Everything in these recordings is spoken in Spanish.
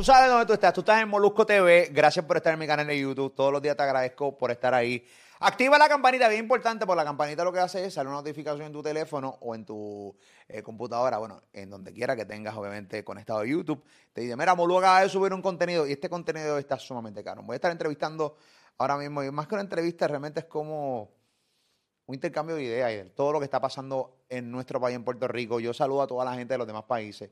Tú sabes dónde tú estás. Tú estás en Molusco TV. Gracias por estar en mi canal de YouTube. Todos los días te agradezco por estar ahí. Activa la campanita, bien importante, porque la campanita lo que hace es salir una notificación en tu teléfono o en tu eh, computadora, bueno, en donde quiera que tengas, obviamente, conectado a YouTube. Te dice, mira, Molu acaba de subir un contenido y este contenido está sumamente caro. Voy a estar entrevistando ahora mismo, y más que una entrevista, realmente es como un intercambio de ideas y de todo lo que está pasando en nuestro país, en Puerto Rico. Yo saludo a toda la gente de los demás países.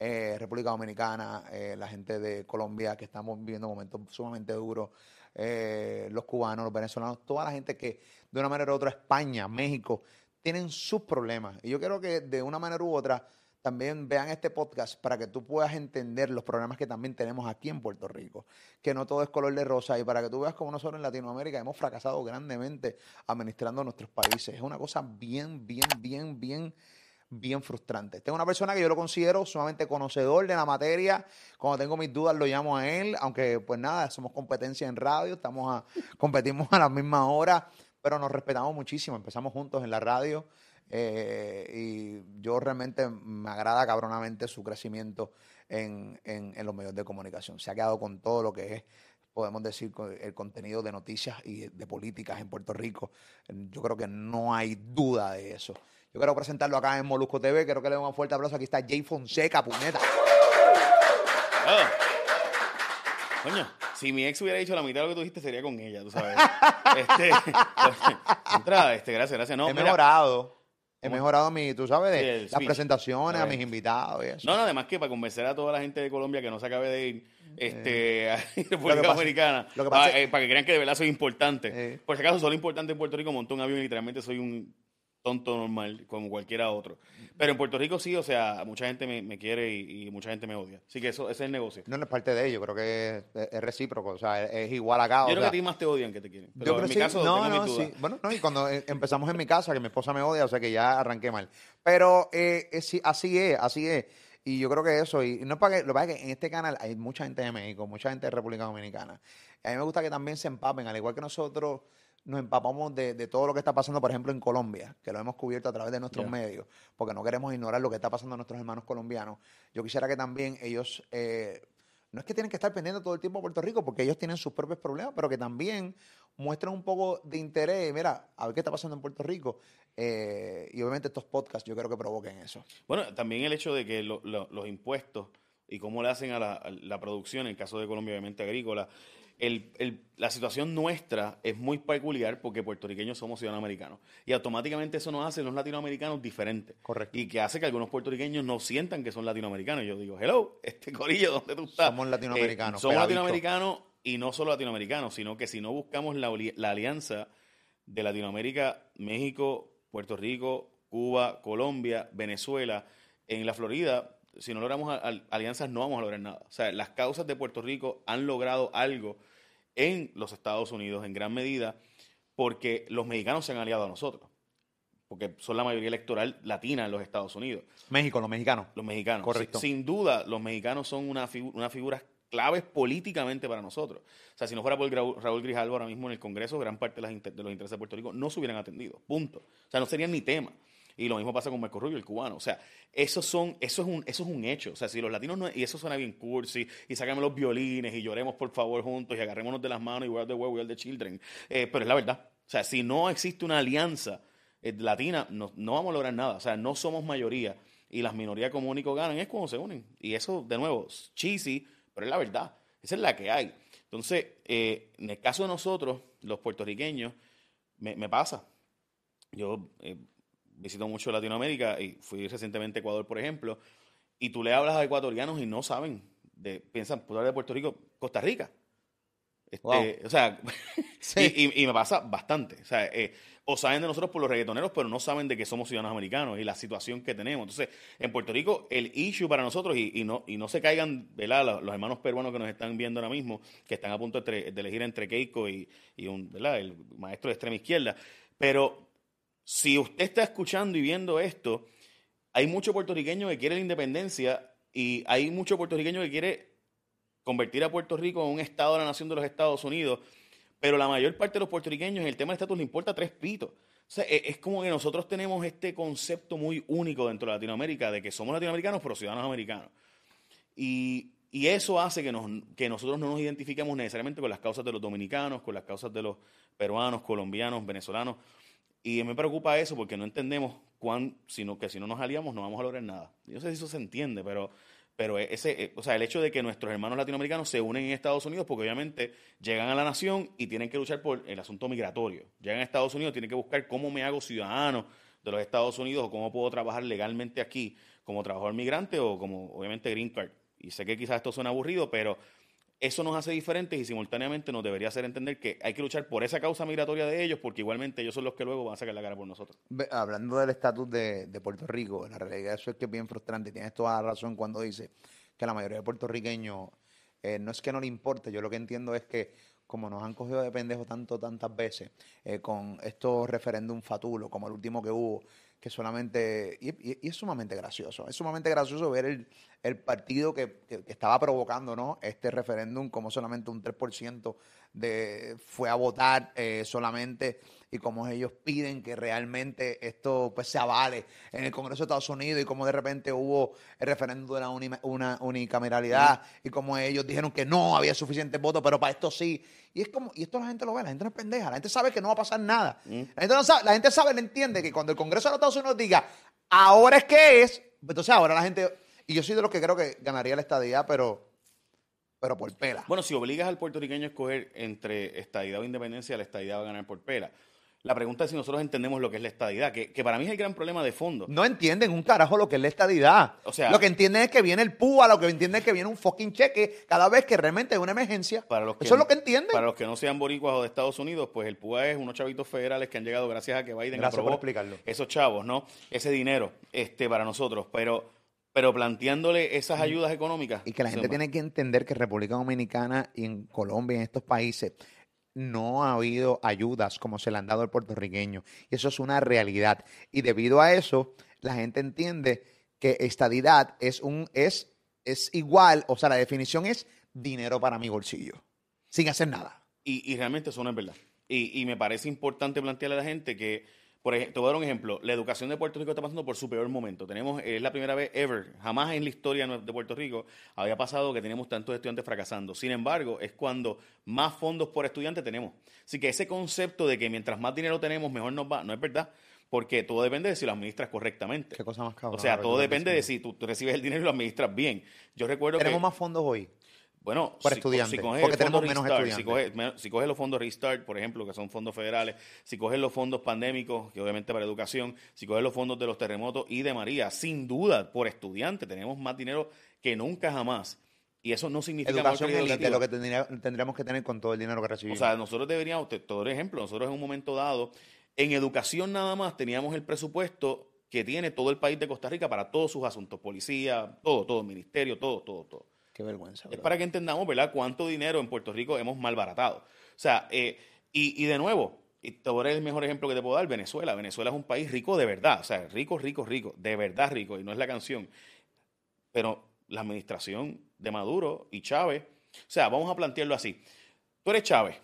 Eh, República Dominicana, eh, la gente de Colombia, que estamos viviendo momentos sumamente duros, eh, los cubanos, los venezolanos, toda la gente que de una manera u otra, España, México, tienen sus problemas. Y yo quiero que de una manera u otra también vean este podcast para que tú puedas entender los problemas que también tenemos aquí en Puerto Rico, que no todo es color de rosa y para que tú veas cómo nosotros en Latinoamérica hemos fracasado grandemente administrando nuestros países. Es una cosa bien, bien, bien, bien bien frustrante. Tengo una persona que yo lo considero sumamente conocedor de la materia. Cuando tengo mis dudas lo llamo a él, aunque pues nada, somos competencia en radio, estamos a, competimos a la misma hora, pero nos respetamos muchísimo. Empezamos juntos en la radio eh, y yo realmente me agrada cabronamente su crecimiento en, en, en los medios de comunicación. Se ha quedado con todo lo que es podemos decir, el contenido de noticias y de políticas en Puerto Rico. Yo creo que no hay duda de eso. Yo quiero presentarlo acá en Molusco TV. Quiero que le den un fuerte aplauso. Aquí está Jay Fonseca, puñeta. Ah. Coño, si mi ex hubiera dicho la mitad de lo que tú dijiste, sería con ella, tú sabes. este, entra, este, gracias, gracias. No, He mira, mejorado. He mejorado mi, tú sabes, de el las speech. presentaciones, a mis invitados y eso. No, no, además que para convencer a toda la gente de Colombia que no se acabe de ir este, a República pasa- Dominicana, lo que para, pasa es- eh, para que crean que de verdad soy importante. Eh. Por si acaso, solo importante en Puerto Rico, monté un avión y literalmente soy un tonto normal, como cualquiera otro. Pero en Puerto Rico sí, o sea, mucha gente me, me quiere y, y mucha gente me odia. Así que eso ese es el negocio. No, no es parte de ello, creo que es, es recíproco, o sea, es, es igual acá. Yo o creo que sea, a ti más te odian que te quieren. yo creo en mi sí, caso, no, tengo no, sí. Bueno, no, y cuando eh, empezamos en mi casa, que mi esposa me odia, o sea que ya arranqué mal. Pero eh, es- así es, así es. Y yo creo que eso, y no es para que, lo que pasa es que en este canal hay mucha gente de México, mucha gente de República Dominicana. A mí me gusta que también se empapen, al igual que nosotros nos empapamos de, de todo lo que está pasando, por ejemplo, en Colombia, que lo hemos cubierto a través de nuestros medios, porque no queremos ignorar lo que está pasando a nuestros hermanos colombianos. Yo quisiera que también ellos eh, no es que tienen que estar pendientes todo el tiempo a Puerto Rico, porque ellos tienen sus propios problemas, pero que también muestren un poco de interés, mira, a ver qué está pasando en Puerto Rico. Eh, y obviamente estos podcasts yo creo que provoquen eso. Bueno, también el hecho de que lo- lo- los impuestos y cómo le hacen a la, a la producción, en el caso de Colombia, obviamente agrícola, el- el- la situación nuestra es muy peculiar porque puertorriqueños somos ciudadanos americanos. Y automáticamente eso nos hace los latinoamericanos diferentes. Correcto. Y que hace que algunos puertorriqueños no sientan que son latinoamericanos. Yo digo, hello, este corillo, ¿dónde tú estás? Somos latinoamericanos, Eh, somos pegaditos. latinoamericanos y no solo latinoamericanos, sino que si no buscamos la, la alianza de Latinoamérica, México, Puerto Rico, Cuba, Colombia, Venezuela, en la Florida, si no logramos a- alianzas no vamos a lograr nada. O sea, las causas de Puerto Rico han logrado algo en los Estados Unidos en gran medida porque los mexicanos se han aliado a nosotros, porque son la mayoría electoral latina en los Estados Unidos México, los mexicanos. los mexicanos. Correcto. Sin, sin duda, los mexicanos son una, figu- una figuras claves políticamente para nosotros. O sea, si no fuera por Raúl Grijalvo ahora mismo en el Congreso, gran parte de, las de los intereses de Puerto Rico no se hubieran atendido. Punto. O sea, no serían ni tema. Y lo mismo pasa con Marco Rubio, el cubano. O sea, esos son, eso es un, eso es un hecho. O sea, si los latinos no, y eso suena bien cursi, y sácame los violines y lloremos por favor juntos y agarrémonos de las manos y we are the world, we are the children. Eh, pero es la verdad. O sea, si no existe una alianza eh, latina, no, no vamos a lograr nada. O sea, no somos mayoría y las minorías como único ganan es cuando se unen. Y eso, de nuevo, es cheesy, pero es la verdad. Esa es la que hay. Entonces, eh, en el caso de nosotros, los puertorriqueños, me, me pasa. Yo eh, visito mucho Latinoamérica y fui recientemente a Ecuador, por ejemplo, y tú le hablas a ecuatorianos y no saben, de, piensan, puedo hablar de Puerto Rico, Costa Rica. Este, Wow. O sea, Sí. y, y- y me pasa bastante. O sea, eh, o saben de nosotros por los reggaetoneros, pero no saben de que somos ciudadanos americanos y la situación que tenemos. Entonces, en Puerto Rico, el issue para nosotros, y, y no, y no se caigan, ¿verdad? Los, hermanos peruanos que nos están viendo ahora mismo, que están a punto de, de elegir entre Keiko y, y un, ¿verdad? el maestro de extrema izquierda. Pero si usted está escuchando y viendo esto, hay mucho puertorriqueño que quiere la independencia y hay mucho puertorriqueño que quiere convertir a Puerto Rico en un estado de la nación de los Estados Unidos, pero la mayor parte de los puertorriqueños en el tema del estatus le importa tres pitos. O sea, e- es como que nosotros tenemos este concepto muy único dentro de Latinoamérica de que somos latinoamericanos pero ciudadanos americanos. Y, eso hace que nosotros no nos identifiquemos necesariamente con las causas de los dominicanos, con las causas de los peruanos, colombianos, venezolanos. Y me preocupa eso porque no entendemos cuán, sino que si no nos aliamos no vamos a lograr nada. Yo no sé si eso se entiende, pero, pero ese, eh, o sea, el hecho de que nuestros hermanos latinoamericanos se unen en Estados Unidos porque obviamente llegan a la nación y tienen que luchar por el asunto migratorio. Llegan a Estados Unidos, tienen que buscar cómo me hago ciudadano de los Estados Unidos o cómo puedo trabajar legalmente aquí como trabajador migrante o como obviamente green card. Y sé que quizás esto suena aburrido, pero eso nos hace diferentes y simultáneamente nos debería hacer entender que hay que luchar por esa causa migratoria de ellos porque igualmente ellos son los que luego van a sacar la cara por nosotros. Hablando del estatus de, de Puerto Rico, la realidad eso es que es bien frustrante. Tienes toda la razón cuando dice que la mayoría de puertorriqueños eh, no es que no le importe, yo lo que entiendo es que como nos han cogido de pendejo tanto, tantas veces, eh, con estos referéndum fatulos, como el último que hubo, que solamente, y, es sumamente gracioso, es sumamente gracioso ver el, el partido que, que- que estaba provocando ¿no? este referéndum, como solamente un 3% de, fue a votar eh, solamente, y como ellos piden que realmente esto pues se avale en el Congreso de Estados Unidos, y como de repente hubo el referéndum de la uni- una unicameralidad, y como ellos dijeron que no había suficientes votos, pero para esto sí. Y es como, y esto la gente lo ve, la gente no es pendeja, la gente sabe que no va a pasar nada. La, gente no sabe, la gente sabe, le entiende que cuando el Congreso de los Estados Unidos diga, ahora es que es, entonces ahora la gente, y yo soy de los que creo que ganaría la estadía, pero, pero por pela. Bueno, si obligas al puertorriqueño a escoger entre estadidad o independencia, la estadidad va a ganar por pela. La pregunta es si nosotros entendemos lo que es la estadidad, que, que para mí es el gran problema de fondo. No entienden un carajo lo que es la estadidad. O sea- lo que entienden es que viene el PUA, lo que entienden es que viene un fucking cheque cada vez que realmente hay una emergencia. Para los que, Eso es lo que entienden. Para los que no sean boricuas o de Estados Unidos, pues el PUA es unos chavitos federales que han llegado gracias a que Biden Gracias aprobó por explicarlo. esos chavos, ¿no? Ese dinero este, para nosotros. Pero, pero planteándole esas ayudas económicas. Y que la gente tiene que entender que República Dominicana y en Colombia, en estos países, no ha habido ayudas como se le han dado al puertorriqueño. Y eso es una realidad. Y debido a eso, la gente entiende que estadidad es un es, es igual, o sea, la definición es dinero para mi bolsillo, sin hacer nada. Y, y realmente eso no es verdad. Y, y me parece importante plantearle a la gente que, por ejemplo, te voy a dar un ejemplo. La educación de Puerto Rico está pasando por su peor momento. Tenemos, es la primera vez ever, jamás en la historia de Puerto Rico había pasado que tenemos tantos estudiantes fracasando. Sin embargo, es cuando más fondos por estudiante tenemos. Así que ese concepto de que mientras más dinero tenemos, mejor nos va, no es verdad. Porque todo depende de si lo administras correctamente. Qué cosa más cabrona, O sea, todo depende de si tú, tú recibes el dinero y lo administras bien. Yo recuerdo Tenemos que... más fondos hoy. Bueno, por si- estudiante, coges porque el tenemos menos Restart, estudiantes. Si coges, si los fondos Restart, por ejemplo, que son fondos federales, si coges los fondos pandémicos, que obviamente para educación, si coges los fondos de los terremotos y de María, sin duda, por estudiante, tenemos más dinero que nunca jamás. Y eso no significa Educación élite, lo que tendría- tendríamos que tener con todo el dinero que O recibimos. sea, nosotros deberíamos, te doy ejemplo, nosotros en un momento dado, en educación nada más teníamos el presupuesto que tiene todo el país de Costa Rica para todos sus asuntos, policía, todo, todo, ministerio, todo, todo, todo. Qué vergüenza. Es para que entendamos, ¿verdad?, cuánto dinero en Puerto Rico hemos malbaratado. O sea, eh, y, y de nuevo, y te voy a dar el mejor ejemplo que te puedo dar, Venezuela. Venezuela es un país rico de verdad, o sea, rico, rico, rico, de verdad rico, y no es la canción. Pero la administración de Maduro y Chávez, o sea, vamos a plantearlo así. Tú eres Chávez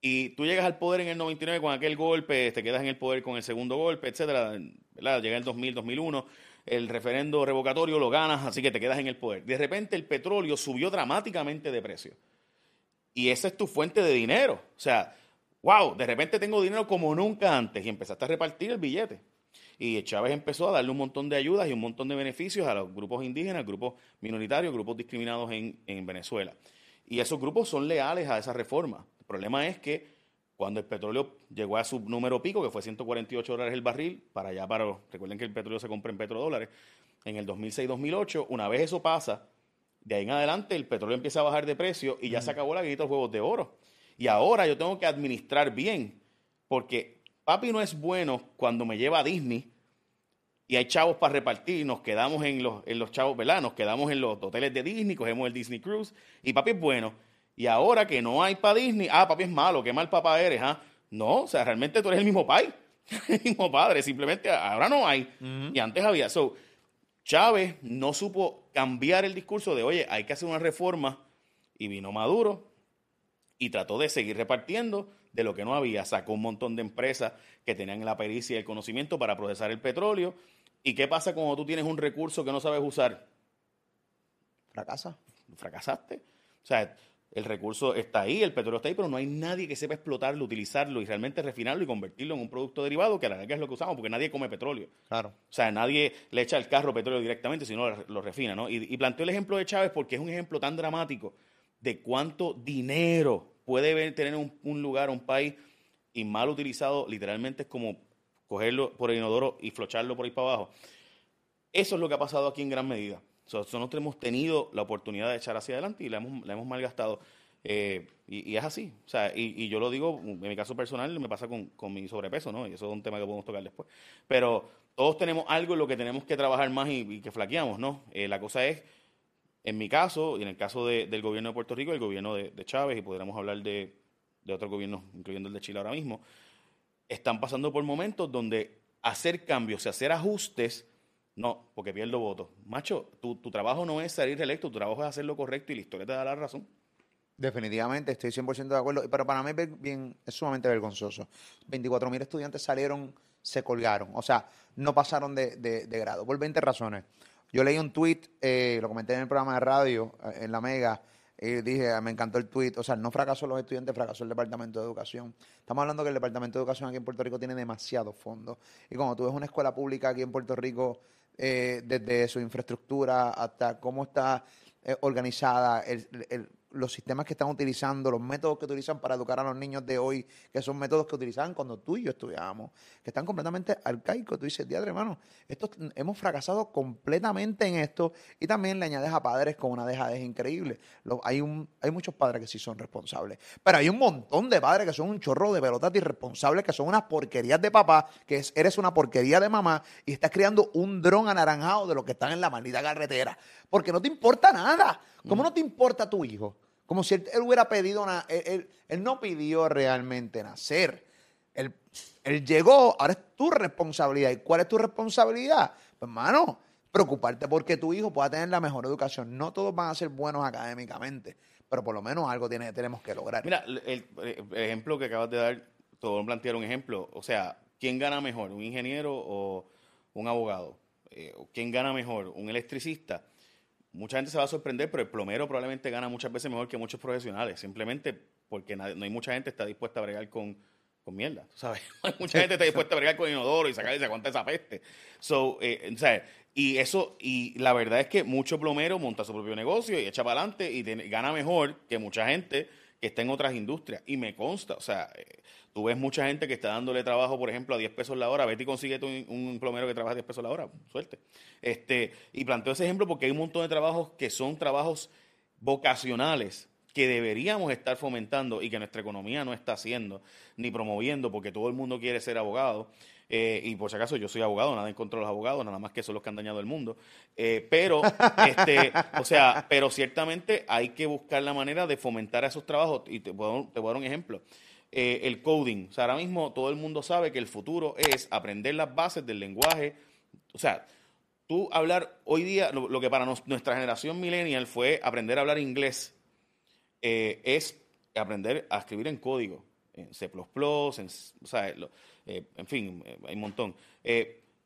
y tú llegas al poder en el 99 con aquel golpe, te quedas en el poder con el segundo golpe, etcétera, ¿verdad? Llega el 2000, 2001, el referendo revocatorio lo ganas, así que te quedas en el poder. De repente el petróleo subió dramáticamente de precio. Y esa es tu fuente de dinero. O sea, wow, de repente tengo dinero como nunca antes y empezaste a repartir el billete. Y Chávez empezó a darle un montón de ayudas y un montón de beneficios a los grupos indígenas, grupos minoritarios, grupos discriminados en, en Venezuela. Y esos grupos son leales a esa reforma. El problema es que cuando el petróleo llegó a su número pico, que fue 148 dólares el barril, para allá, para, recuerden que el petróleo se compra en petrodólares, en el 2006-2008, una vez eso pasa, de ahí en adelante el petróleo empieza a bajar de precio y ya se acabó la guita de los huevos de oro. Y ahora yo tengo que administrar bien, porque papi no es bueno cuando me lleva a Disney y hay chavos para repartir nos quedamos en los, en los chavos, ¿verdad? Nos quedamos en los hoteles de Disney, cogemos el Disney Cruise y papi es bueno. Y ahora que no hay para Disney, ah, papi es malo, qué mal papá eres, ¿ah? No, o sea, realmente tú eres el mismo pai, el mismo padre, simplemente ahora no hay. Y antes había. So, Chávez no supo cambiar el discurso de, oye, hay que hacer una reforma, y vino Maduro y trató de seguir repartiendo de lo que no había, sacó un montón de empresas que tenían la pericia y el conocimiento para procesar el petróleo. ¿Y qué pasa cuando tú tienes un recurso que no sabes usar? Fracasa. Fracasaste. O sea, el recurso está ahí, el petróleo está ahí, pero no hay nadie que sepa explotarlo, utilizarlo y realmente refinarlo y convertirlo en un producto derivado, que a la larga es lo que usamos, porque nadie come petróleo. Claro. O sea, nadie le echa el carro petróleo directamente, sino lo, lo refina, ¿no? Y, y planteo el ejemplo de Chávez porque es un ejemplo tan dramático de cuánto dinero puede ver- tener un, un lugar, un país, y mal utilizado, literalmente es como cogerlo por el inodoro y flocharlo por ahí para abajo. Eso es lo que ha pasado aquí en gran medida. O sea, nosotros hemos tenido la oportunidad de echar hacia adelante y la hemos, la hemos malgastado. Eh, y, y es así. O sea, y, y yo lo digo, en mi caso personal, me pasa con, con mi sobrepeso, ¿no? Y eso es un tema que podemos tocar después. Pero todos tenemos algo en lo que tenemos que trabajar más y, y que flaqueamos, ¿no? Eh, la cosa es, en mi caso, y en el caso de- del gobierno de Puerto Rico, el gobierno de, de Chávez, y podríamos hablar de, de otros gobiernos, incluyendo el de Chile ahora mismo, están pasando por momentos donde hacer cambios hacer ajustes, no, porque pierdo votos. Macho, tu, tu trabajo no es salir electo, tu trabajo es hacer lo correcto y la historia te da la razón. Definitivamente, estoy 100% de acuerdo. Pero para mí es bien, es sumamente vergonzoso. 24 mil estudiantes salieron, se colgaron. O sea, no pasaron de, de- de grado. Por 20 razones. Yo leí un tweet, eh, lo comenté en el programa de radio, eh, en La Mega, y dije, ah, me encantó el tweet. O sea, no fracasó los estudiantes, fracasó el Departamento de Educación. Estamos hablando que el Departamento de Educación aquí en Puerto Rico tiene demasiados fondos. Y como tú ves una escuela pública aquí en Puerto Rico, eh, desde su infraestructura hasta cómo está eh, organizada, el- el- los sistemas que están utilizando, los métodos que utilizan para educar a los niños de hoy, que son métodos que utilizaban cuando tú y yo estudiábamos, que están completamente arcaicos. Tú dices, diadre, hermano, esto, hemos fracasado completamente en esto y también le añades a padres con una dejadez increíble. Hay, muchos padres que sí son responsables, pero hay un montón de padres que son un chorro de pelotas irresponsables, que son unas porquerías de papá, que es- eres una porquería de mamá y estás criando un dron anaranjado de los que están en la maldita carretera, porque no te importa nada. ¿Cómo no te importa tu hijo? Como si él, él hubiera pedido, na- él, él- él no pidió realmente nacer. Él, él llegó, ahora es tu responsabilidad. ¿Y cuál es tu responsabilidad? Pues, hermano, preocuparte porque tu hijo pueda tener la mejor educación. No todos van a ser buenos académicamente, pero por lo menos algo tiene, tenemos que lograr. Mira, el, ejemplo que acabas de dar, todo plantear un ejemplo. O sea, ¿quién gana mejor? ¿Un ingeniero o un abogado? Eh, ¿o ¿Quién gana mejor? ¿Un electricista? Mucha gente se va a sorprender, pero el plomero probablemente gana muchas veces mejor que muchos profesionales, simplemente porque no hay mucha gente que está dispuesta a bregar con, con mierda, ¿tú ¿sabes? No hay mucha gente está dispuesta a bregar con inodoro y sacar y se aguanta esa peste. So, eh, y eso, y la verdad es que mucho plomero monta su propio negocio y echa para adelante y gana mejor que mucha gente que está en otras industrias. Y me consta, o sea, eh, tú ves mucha gente que está dándole trabajo, por ejemplo, a 10 pesos la hora. Vete y consíguete un, un plomero que trabaja a 10 pesos la hora. Suerte. Este, y planteo ese ejemplo porque hay un montón de trabajos que son trabajos vocacionales que deberíamos estar fomentando y que nuestra economía no está haciendo ni promoviendo porque todo el mundo quiere ser abogado. Eh, y por si acaso yo soy abogado, nada en contra de los abogados, nada más que son los que han dañado el mundo. Eh, pero, este, o sea, pero ciertamente hay que buscar la manera de fomentar esos trabajos. Y te puedo, te voy a dar un ejemplo. Eh, el coding. O sea, ahora mismo todo el mundo sabe que el futuro es aprender las bases del lenguaje. O sea, tú hablar hoy día, lo, que para nuestra generación millennial fue aprender a hablar inglés, eh, es aprender a escribir en código, en C++, en, o sea, eh, en fin, hay un montón.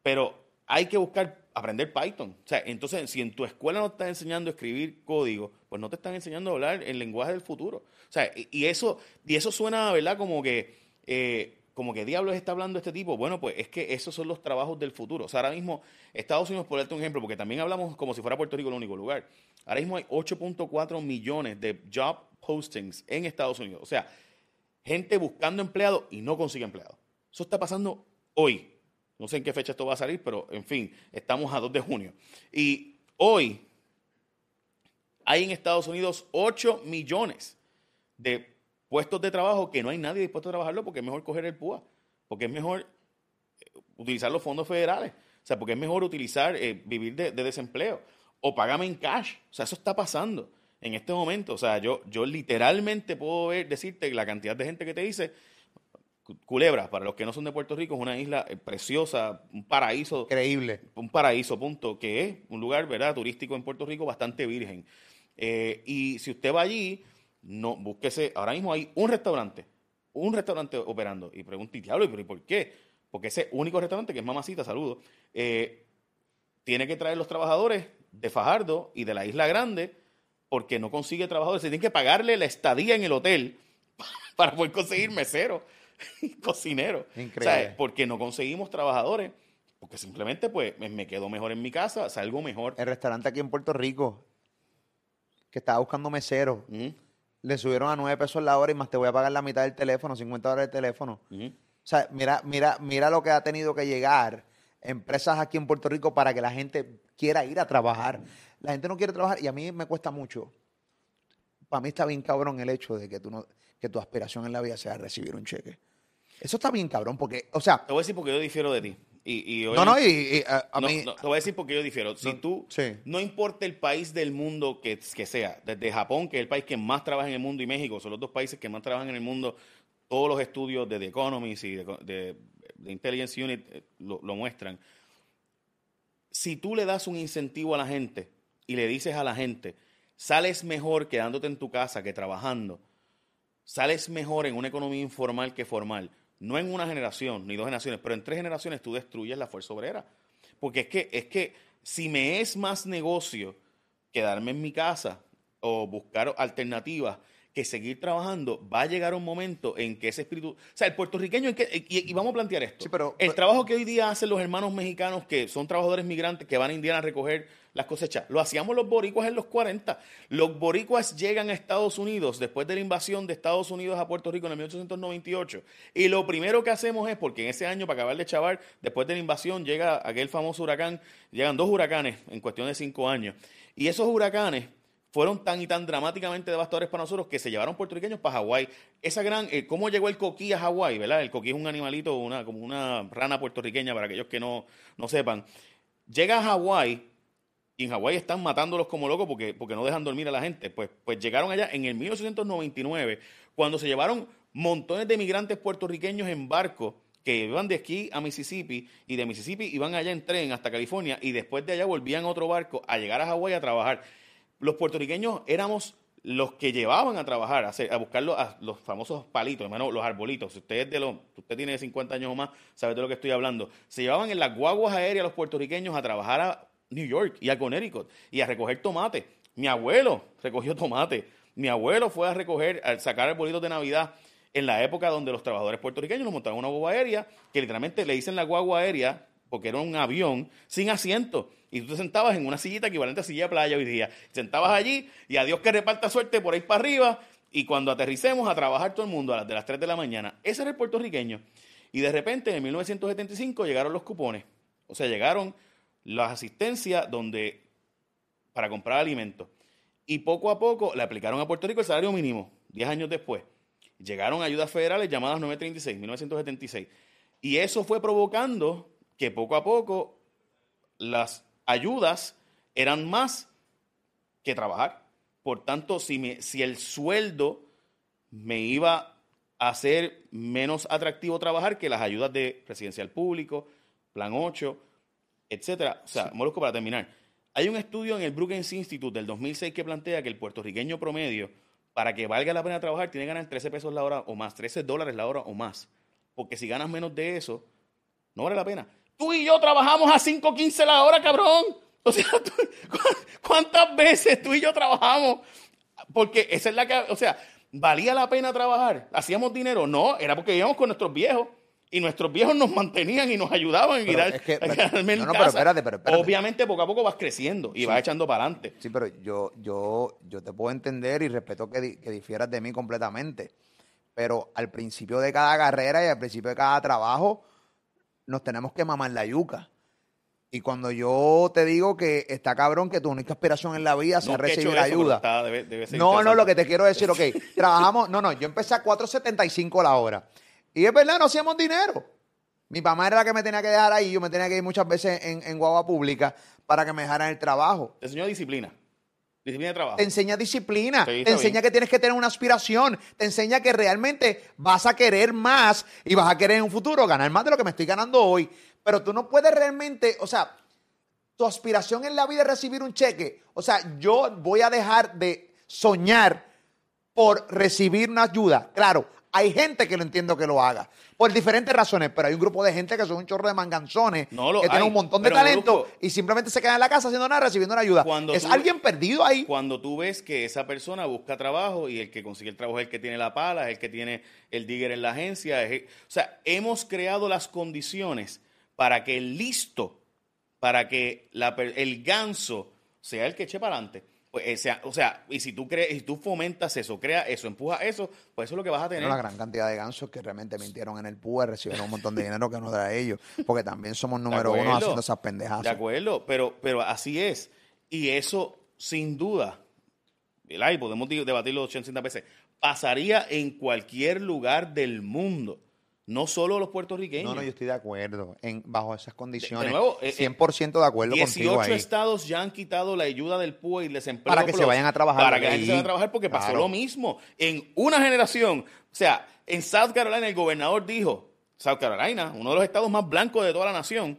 Pero hay que buscar aprender Python. O sea, entonces, si en tu escuela no te están enseñando a escribir código, pues no te están enseñando a hablar el lenguaje del futuro. O sea, y, eso, y eso suena, ¿verdad? Como que, eh, como que diablos está hablando este tipo. Bueno, pues es que esos son los trabajos del futuro. O sea, ahora mismo, Estados Unidos, por darte un ejemplo, porque también hablamos como si fuera Puerto Rico el único lugar. Ahora mismo hay 8.4 millones de job postings en Estados Unidos. O sea, gente buscando empleado y no consigue empleado. Eso está pasando hoy. No sé en qué fecha esto va a salir, pero en fin, estamos a 2 de junio. Y hoy hay en Estados Unidos 8 millones de puestos de trabajo que no hay nadie dispuesto a trabajarlo porque es mejor coger el PUA, porque es mejor eh, utilizar los fondos federales, o sea, porque es mejor utilizar, eh, vivir de, de desempleo o págame en cash. O sea, eso está pasando en este momento. O sea, yo, yo literalmente puedo ver, decirte la cantidad de gente que te dice, Culebra, para los que no son de Puerto Rico, es una isla eh, preciosa, un paraíso Increíble. un paraíso, punto, que es un lugar, ¿verdad?, turístico en Puerto Rico bastante virgen. Eh, y si usted va allí, no, búsquese, ahora mismo hay un restaurante, un restaurante operando. Y pregunté, diablo, ¿pero y por qué? Porque ese único restaurante, que es Mamacita, saludo, eh, tiene que traer los trabajadores de Fajardo y de la Isla Grande porque no consigue trabajadores. Se tiene que pagarle la estadía en el hotel para poder conseguir mesero y cocinero. Increíble. porque no conseguimos trabajadores. Porque simplemente pues me- quedo mejor en mi casa, salgo mejor. El restaurante aquí en Puerto Rico, que estaba buscando mesero, Ujú, le subieron a 9 pesos la hora y más te voy a pagar la mitad del teléfono, 50 dólares del teléfono. O sea, mira, mira, mira lo que ha tenido que llegar empresas aquí en Puerto Rico para que la gente quiera ir a trabajar. La gente no quiere trabajar y a mí me cuesta mucho. Para mí está bien cabrón el hecho de que tú no, que tu aspiración en la vida sea recibir un cheque. Eso está bien cabrón porque, o sea, Te voy a decir porque yo difiero de ti. Y, y no, no, y, a, a No, mí, no, te voy a decir porque yo difiero. Si No, tú, sí. no importa el país del mundo que, que sea, desde Japón, que es el país que más trabaja en el mundo, y México, son los dos países que más trabajan en el mundo, todos los estudios de The Economist y de, de- de Intelligence Unit eh, lo, lo muestran. Si tú le das un incentivo a la gente y le dices a la gente, sales mejor quedándote en tu casa que trabajando, sales mejor en una economía informal que formal. No en una generación, ni dos generaciones, pero en tres generaciones tú destruyes la fuerza obrera. Porque es que, es que si me es más negocio quedarme en mi casa o buscar alternativas que seguir trabajando, va a llegar un momento en que ese espíritu... O sea, el puertorriqueño... en que- y, y vamos a plantear esto. Sí, pero- el pero- trabajo que hoy día hacen los hermanos mexicanos, que son trabajadores migrantes, que van a Indiana a recoger las cosechas, lo hacíamos los boricuas en los 40. Los boricuas llegan a Estados Unidos después de la invasión de Estados Unidos a Puerto Rico en el 1898. Y lo primero que hacemos es, porque en ese año, para acabar de chavar, después de la invasión, llega aquel famoso huracán, llegan dos huracanes en cuestión de cinco años. Y esos huracanes fueron tan y tan dramáticamente devastadores para nosotros que se llevaron puertorriqueños para Hawái. Esa gran, eh, ¿cómo llegó el coquí a Hawái? ¿Verdad? El coquí es un animalito, una, como una rana puertorriqueña, para aquellos que no, no sepan. Llega a Hawái y en Hawái están matándolos como locos porque, porque no dejan dormir a la gente. Pues, pues llegaron allá en el 1899, cuando se llevaron montones de migrantes puertorriqueños en barco que iban de aquí a Mississippi y de Mississippi iban allá en tren hasta California y después de allá volvían a otro barco a llegar a Hawái a trabajar. Los puertorriqueños éramos los que llevaban a trabajar, a, hacer- a buscar los, los famosos palitos, hermano, los arbolitos. Si usted, de los, usted tiene 50 años o más, sabe de lo que estoy hablando. Se llevaban en las guaguas aéreas los puertorriqueños a trabajar a New York y a Connecticut y a recoger tomate. Mi abuelo recogió tomate. Mi abuelo fue a recoger, a sacar arbolitos de Navidad en la época donde los trabajadores puertorriqueños nos montaban una guagua aérea, que literalmente le dicen la guagua aérea porque era un avión sin asiento. Y tú te sentabas en una sillita equivalente a silla de playa hoy día. Sentabas allí y a Dios que reparta suerte por ahí para arriba. Y cuando aterricemos a trabajar todo el mundo a las de las 3 de la mañana. Ese era el puertorriqueño. Y de repente en 1975 llegaron los cupones. O sea, llegaron las asistencias donde para comprar alimentos. Y poco a poco le aplicaron a Puerto Rico el salario mínimo, 10 años después. Llegaron ayudas federales llamadas 936, 1976. Y eso fue provocando que poco a poco las ayudas eran más que trabajar. Por tanto, si, me- si el sueldo me iba a hacer menos atractivo trabajar que las ayudas de residencial público, plan 8, etcétera. O sea, Molusco, para terminar, hay un estudio en el Brookings Institute del 2006 que plantea que el puertorriqueño promedio, para que valga la pena trabajar, tiene que ganar 13 pesos la hora o más, 13 dólares la hora o más. Porque si ganas menos de eso, no vale la pena. Tú y yo trabajamos a 5.15 la hora, cabrón. O sea, tú- ¿cu- ¿cuántas veces tú y yo trabajamos? Porque esa es la que, o sea, ¿valía la pena trabajar? ¿Hacíamos dinero? No, era porque íbamos con nuestros viejos. Y nuestros viejos nos mantenían y nos ayudaban Pero dar, es que- a quedarme en no, no, pero espérate, pero espérate. Obviamente, poco a poco vas creciendo y vas echando para adelante. Sí, pero yo, yo, yo te puedo entender y respeto que, di- que difieras de mí completamente. Pero al principio de cada carrera y al principio de cada trabajo, nos tenemos que mamar la yuca. Y cuando yo te digo que está cabrón que tu única aspiración en la vida sea No recibir ayuda. está- debe- debe ser No, no, lo que te quiero decir, ok, trabajamos, no, no, yo empecé a 4.75 la hora. Y es verdad, no hacíamos dinero. Mi mamá era la que me tenía que dejar ahí, yo me tenía que ir muchas veces en, en guagua pública para que me dejaran el trabajo. Te enseñó disciplina. Disciplina de trabajo. Te enseña disciplina, Sí, te enseña bien. que tienes que tener una aspiración, te enseña que realmente vas a querer más y vas a querer en un futuro ganar más de lo que me estoy ganando hoy. Pero tú no puedes realmente, o sea, tu aspiración en la vida es recibir un cheque. O sea, yo voy a dejar de soñar por recibir una ayuda. Claro, Hay gente que lo entiendo que lo haga, por diferentes razones, pero hay un grupo de gente que son un chorro de manganzones, No lo que tienen hay, un montón de talento y simplemente se quedan en la casa haciendo nada, recibiendo una ayuda. Cuando es tú- alguien perdido ahí. Cuando tú ves que esa persona busca trabajo y el que consigue el trabajo es el que tiene la pala, es el que tiene el digger en la agencia. es el- o sea, hemos creado las condiciones para que el listo, para que la el ganso sea el que eche para adelante. Pues, eh, sea, o sea, y si tú crees, si tú fomentas eso, creas eso, empujas eso, pues eso es lo que vas a tener. Una gran cantidad de gansos que realmente mintieron en el PUE, recibieron un montón de dinero que no era ellos, porque también somos número uno haciendo esas pendejas. De acuerdo, pero, pero así es. Y eso, sin duda, y podemos debatirlo 800 veces, pasaría en cualquier lugar del mundo, no solo los puertorriqueños. No, no, yo estoy de acuerdo en, bajo esas condiciones. De- de nuevo, eh, eh, 100% de acuerdo contigo 18 ahí. estados ya han quitado la ayuda del PUE y el desempleo. Para que se vayan a trabajar Para que la gente se vaya a trabajar porque pasó lo mismo. En una generación, o sea, en South Carolina el gobernador dijo, South Carolina, uno de los estados más blancos de toda la nación,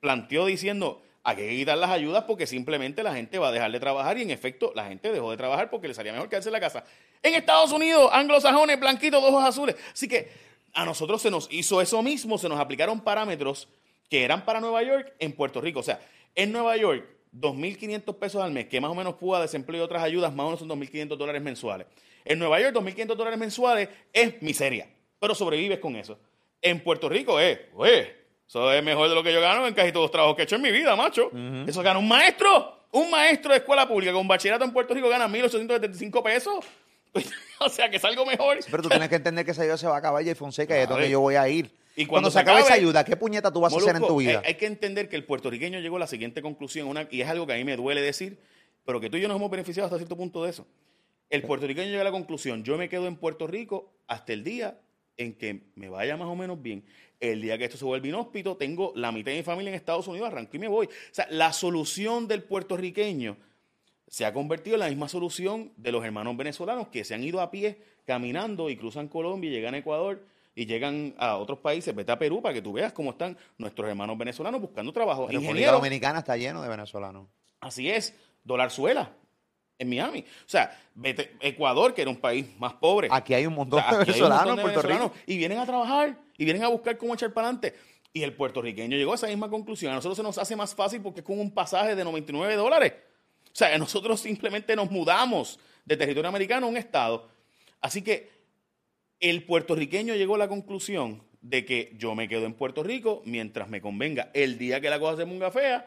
planteó diciendo, hay que quitar las ayudas porque simplemente la gente va a dejar de trabajar y en efecto la gente dejó de trabajar porque le salía mejor quedarse en la casa. En Estados Unidos, anglosajones, blanquitos, de ojos azules. Así que a nosotros se nos hizo eso mismo, se nos aplicaron parámetros que eran para Nueva York en Puerto Rico. O sea, en Nueva York, 2.500 pesos al mes, que más o menos puda desempleo y otras ayudas, más o menos son 2.500 dólares mensuales. En Nueva York, 2.500 dólares mensuales es miseria, pero sobrevives con eso. En Puerto Rico es, oye, eso es mejor de lo que yo gano en casi todos los trabajos que he hecho en mi vida, macho. Eso gana un maestro, un maestro de escuela pública con bachillerato en Puerto Rico gana 1.875 pesos. o sea, que es algo mejor. Pero tú tienes que entender que esa ayuda se va a acabar y Fonseca y es donde yo voy a ir. Y cuando, cuando se acabe esa ayuda, ¿qué puñeta tú vas a hacer en tu vida? Hay, hay que entender que el puertorriqueño llegó a la siguiente conclusión, una- y es algo que a mí me duele decir, pero que tú y yo nos hemos beneficiado hasta cierto punto de eso. El puertorriqueño llega a la conclusión, yo me quedo en Puerto Rico hasta el día en que me vaya más o menos bien. El día que esto se vuelve inhóspito, tengo la mitad de mi familia en Estados Unidos, arranco y me voy. O sea, la solución del puertorriqueño se ha convertido en la misma solución de los hermanos venezolanos que se han ido a pie caminando y cruzan Colombia y llegan a Ecuador y llegan a otros países. Vete a Perú para que tú veas cómo están nuestros hermanos venezolanos buscando trabajo. La República Dominicana está lleno de venezolanos. así es, Dolarzuela en Miami. O sea, vete Ecuador, que era un país más pobre. Aquí hay un O montón sea, de venezolanos montón en de Puerto Rico. Y vienen a trabajar y vienen a buscar cómo echar para adelante. Y el puertorriqueño llegó a esa misma conclusión. A nosotros se nos hace más fácil porque es con un pasaje de 99 dólares. O sea, nosotros simplemente nos mudamos de territorio americano a un estado. Así que el puertorriqueño llegó a la conclusión de que yo me quedo en Puerto Rico mientras me convenga. El día que la cosa se ponga fea,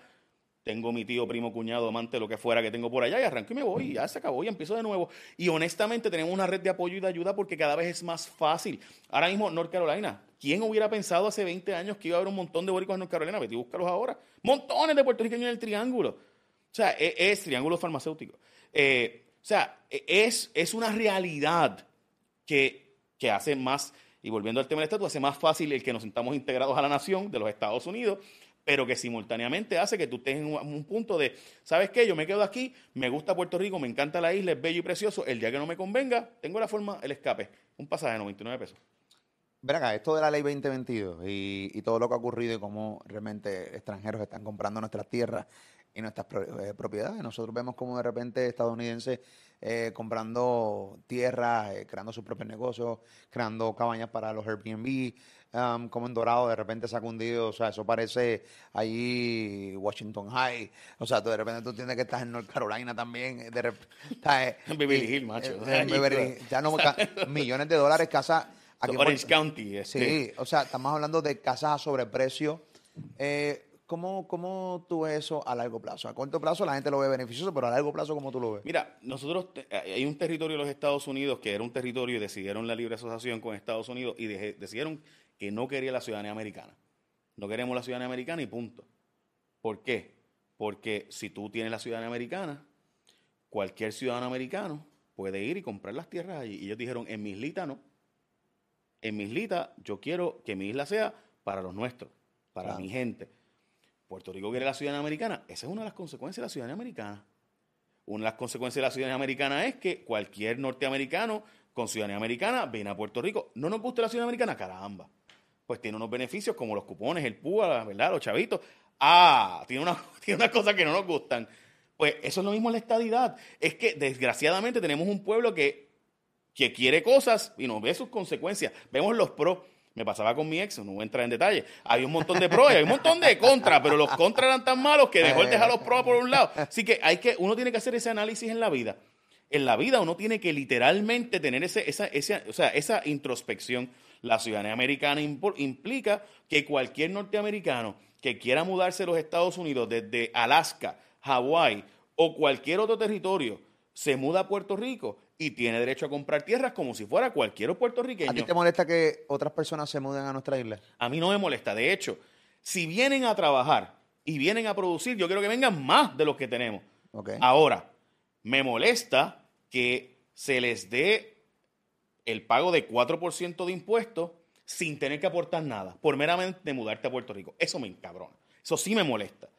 tengo mi tío, primo, cuñado, amante, lo que fuera que tengo por allá y arranco y me voy y ya se acabó y empiezo de nuevo. Y honestamente tenemos una red de apoyo y de ayuda porque cada vez es más fácil. Ahora mismo, North Carolina, ¿quién hubiera pensado hace 20 años que iba a haber un montón de boricuas en North Carolina? Vete y búscalos ahora. Montones de puertorriqueños en el triángulo. O sea, e- es, triángulo farmacéutico. Eh, o sea, e- es, es una realidad que, que hace más, y volviendo al tema del estatus, hace más fácil el que nos sintamos integrados a la nación de los Estados Unidos, pero que simultáneamente hace que tú estés en un, un punto de, ¿sabes qué? Yo me quedo aquí, me gusta Puerto Rico, me encanta la isla, es bello y precioso, el día que no me convenga, tengo la forma, el escape, un pasaje de 99 pesos. Ven acá, esto de la ley 2022 y, y todo lo que ha ocurrido y cómo realmente extranjeros están comprando nuestras tierras y nuestras eh, propiedades. Nosotros vemos como de repente estadounidenses eh, comprando tierras, eh, creando sus propios negocios, creando cabañas para los Airbnb, um, como en Dorado de repente se ha cundido, o sea, eso parece allí Washington High, o sea, tú de repente tú entiendes que estás en North Carolina también, de En Beverly Hills, macho. en Beverly ya no, millones de dólares, casa... aquí en Orange Puerto- County. Este, Sí, o sea, estamos hablando de casas a sobreprecio. Eh, ¿cómo, ¿Cómo tú ves eso a largo plazo? A corto plazo la gente lo ve beneficioso, pero a largo plazo, ¿cómo tú lo ves? Mira, nosotros, te- hay un territorio de los Estados Unidos que era un territorio y decidieron la libre asociación con Estados Unidos y decidieron que no quería la ciudadanía americana. No queremos la ciudadanía americana y punto. ¿Por qué? Porque si tú tienes la ciudadanía americana, cualquier ciudadano americano puede ir y comprar las tierras allí. Y ellos dijeron, en mi islita no. En mi islita yo quiero que mi isla sea para los nuestros, para Claro. mi gente. Puerto Rico quiere la ciudadanía americana. Esa es una de las consecuencias de la ciudadanía americana. Una de las consecuencias de la ciudadanía americana es que cualquier norteamericano con ciudadanía americana viene a Puerto Rico. ¿No nos gusta la ciudadanía americana? Caramba. Pues tiene unos beneficios como los cupones, el PUA, ¿verdad? Los chavitos. Ah, tiene, una, tiene unas cosas que no nos gustan. Pues eso es lo mismo en la estadidad. Es que desgraciadamente tenemos un pueblo que que quiere cosas y nos ve sus consecuencias. Vemos los pros. Me pasaba con mi ex, no voy a entrar en detalle. Hay un montón de pros y hay un montón de contras, pero los contras eran tan malos que el dejar los pros por un lado. Así que hay que, uno tiene que hacer ese análisis en la vida. En la vida uno tiene que literalmente tener ese, esa, o sea, esa introspección. La ciudadanía americana implica que cualquier norteamericano que quiera mudarse a los Estados Unidos desde Alaska, Hawái o cualquier otro territorio se muda a Puerto Rico y tiene derecho a comprar tierras como si fuera cualquier ¿A ti puertorriqueño. te molesta que otras personas se muden a nuestra isla? A mí no me molesta. De hecho, si vienen a trabajar y vienen a producir, yo quiero que vengan más de los que tenemos. Ok. Ahora, me molesta que se les dé el pago de 4% de impuestos sin tener que aportar nada, por meramente mudarte a Puerto Rico. Eso me encabrona. Eso sí me molesta.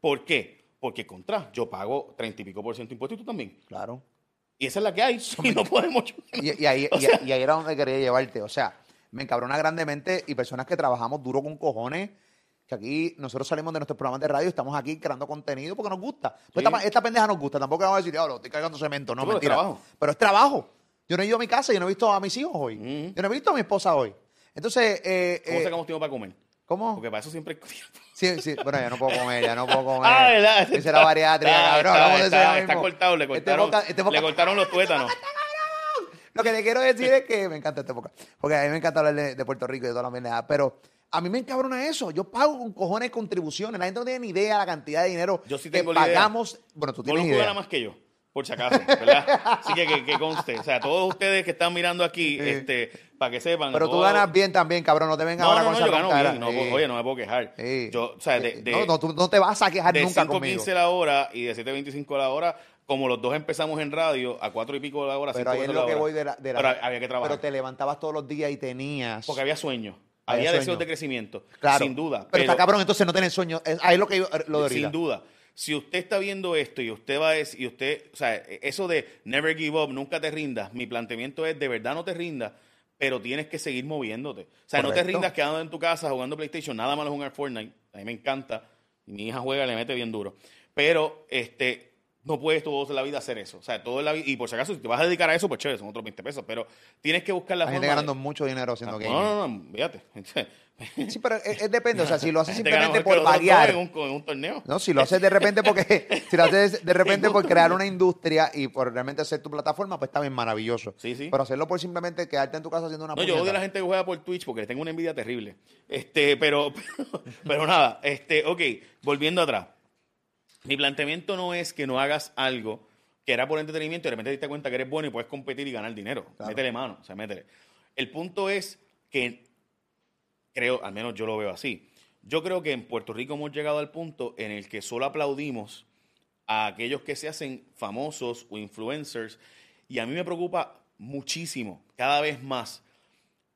¿Por qué? Porque contra, yo pago 30 y pico por ciento de impuestos y tú también. Claro. Y esa es la que hay. Y no podemos. Y, y ahí, O y- sea- y ahí era donde quería llevarte. O sea, me encabrona grandemente y personas que trabajamos duro con cojones, que aquí nosotros salimos de nuestros programas de radio y estamos aquí creando contenido porque nos gusta. Pues Sí. esta, esta pendeja nos gusta. Tampoco vamos a decir, diablo, estoy cargando cemento. No, pero es mentira. trabajo. Pero es trabajo. Yo no he ido a mi casa, yo no he visto a mis hijos hoy. Ujú. Yo no he visto a mi esposa hoy. Entonces, eh, ¿Cómo eh, sacamos tiempo para comer? ¿Cómo? Porque para eso siempre hay tiempo. Sí, sí, bueno, ya no puedo comer, ya no puedo comer. Ah, ¿verdad? Esa era bariátrica, Está- cabrón. está- está- está cortado, le Este cortaron, poca- este poca- le cortaron los tuétanos. Lo que te quiero decir es que me encanta esta época. Porque a mí me encanta hablar de, de Puerto Rico y de toda la mierda. Pero a mí me encabrona eso. Yo pago con cojones contribuciones. La gente no tiene ni idea de la cantidad de dinero Yo sí que tengo la idea. pagamos. Bueno, tú tienes idea. más que yo, por si acaso, ¿verdad? Así que, que que conste. O sea, todos ustedes que están mirando aquí, Sí. este, para que sepan. Pero tú ganas bien también, cabrón. No te vengas No, ahora no, con no, esa yo gano bien. No, Sí. Oye, no me puedo quejar. Sí. Yo, o sea, de, Eh, de, no, no, tú no te vas a quejar de nunca conmigo. 5.15 la hora y de 7.25 la hora, como los dos empezamos en radio, a 4 y pico la hora, Pero ahí 5.15 es lo que hora. voy de la, de la- Pero había que trabajar. Pero te levantabas todos los días y tenías. Porque había sueño. Había Había, deseos de crecimiento. Claro. Sin duda. Pero, está cabrón, entonces no tener sueño. Ahí es lo que yo, lo de. Sin duda. Si usted está viendo esto y usted va a decir, y usted, o sea, eso de never give up, nunca te rindas, mi planteamiento es de verdad no te rindas, pero tienes que seguir moviéndote. O sea, no te rindas quedando en tu casa jugando PlayStation, nada malo jugar Fortnite, a mí me encanta, mi hija juega, le mete bien duro, pero este no puedes todo en la vida hacer eso. O sea, todo en la vida, y por si acaso, si te vas a dedicar a eso, pues chévere, son otros 20 pesos, pero tienes que buscar la La gente forma de- ganando mucho dinero haciendo no, gaming. no, no, fíjate. Sí, pero es, es depende. O sea, si lo haces simplemente por variar. En un, en un torneo. No, si lo haces de repente porque si lo haces de repente por crear una industria y por realmente hacer tu plataforma, pues está bien maravilloso. Sí, sí. Pero hacerlo por simplemente quedarte en tu casa haciendo una No, yo odio a la gente que juega por Twitch porque le tengo una envidia terrible. Este, pero, pero, pero nada, este, ok, volviendo atrás. Mi planteamiento no es que no hagas algo que era por entretenimiento y de repente te diste cuenta que eres bueno y puedes competir y ganar dinero. Claro. Métele mano, o sea, métele. El punto es que creo, al menos yo lo veo así. Yo creo que en Puerto Rico hemos llegado al punto en el que solo aplaudimos a aquellos que se hacen famosos o influencers y a mí me preocupa muchísimo, cada vez más,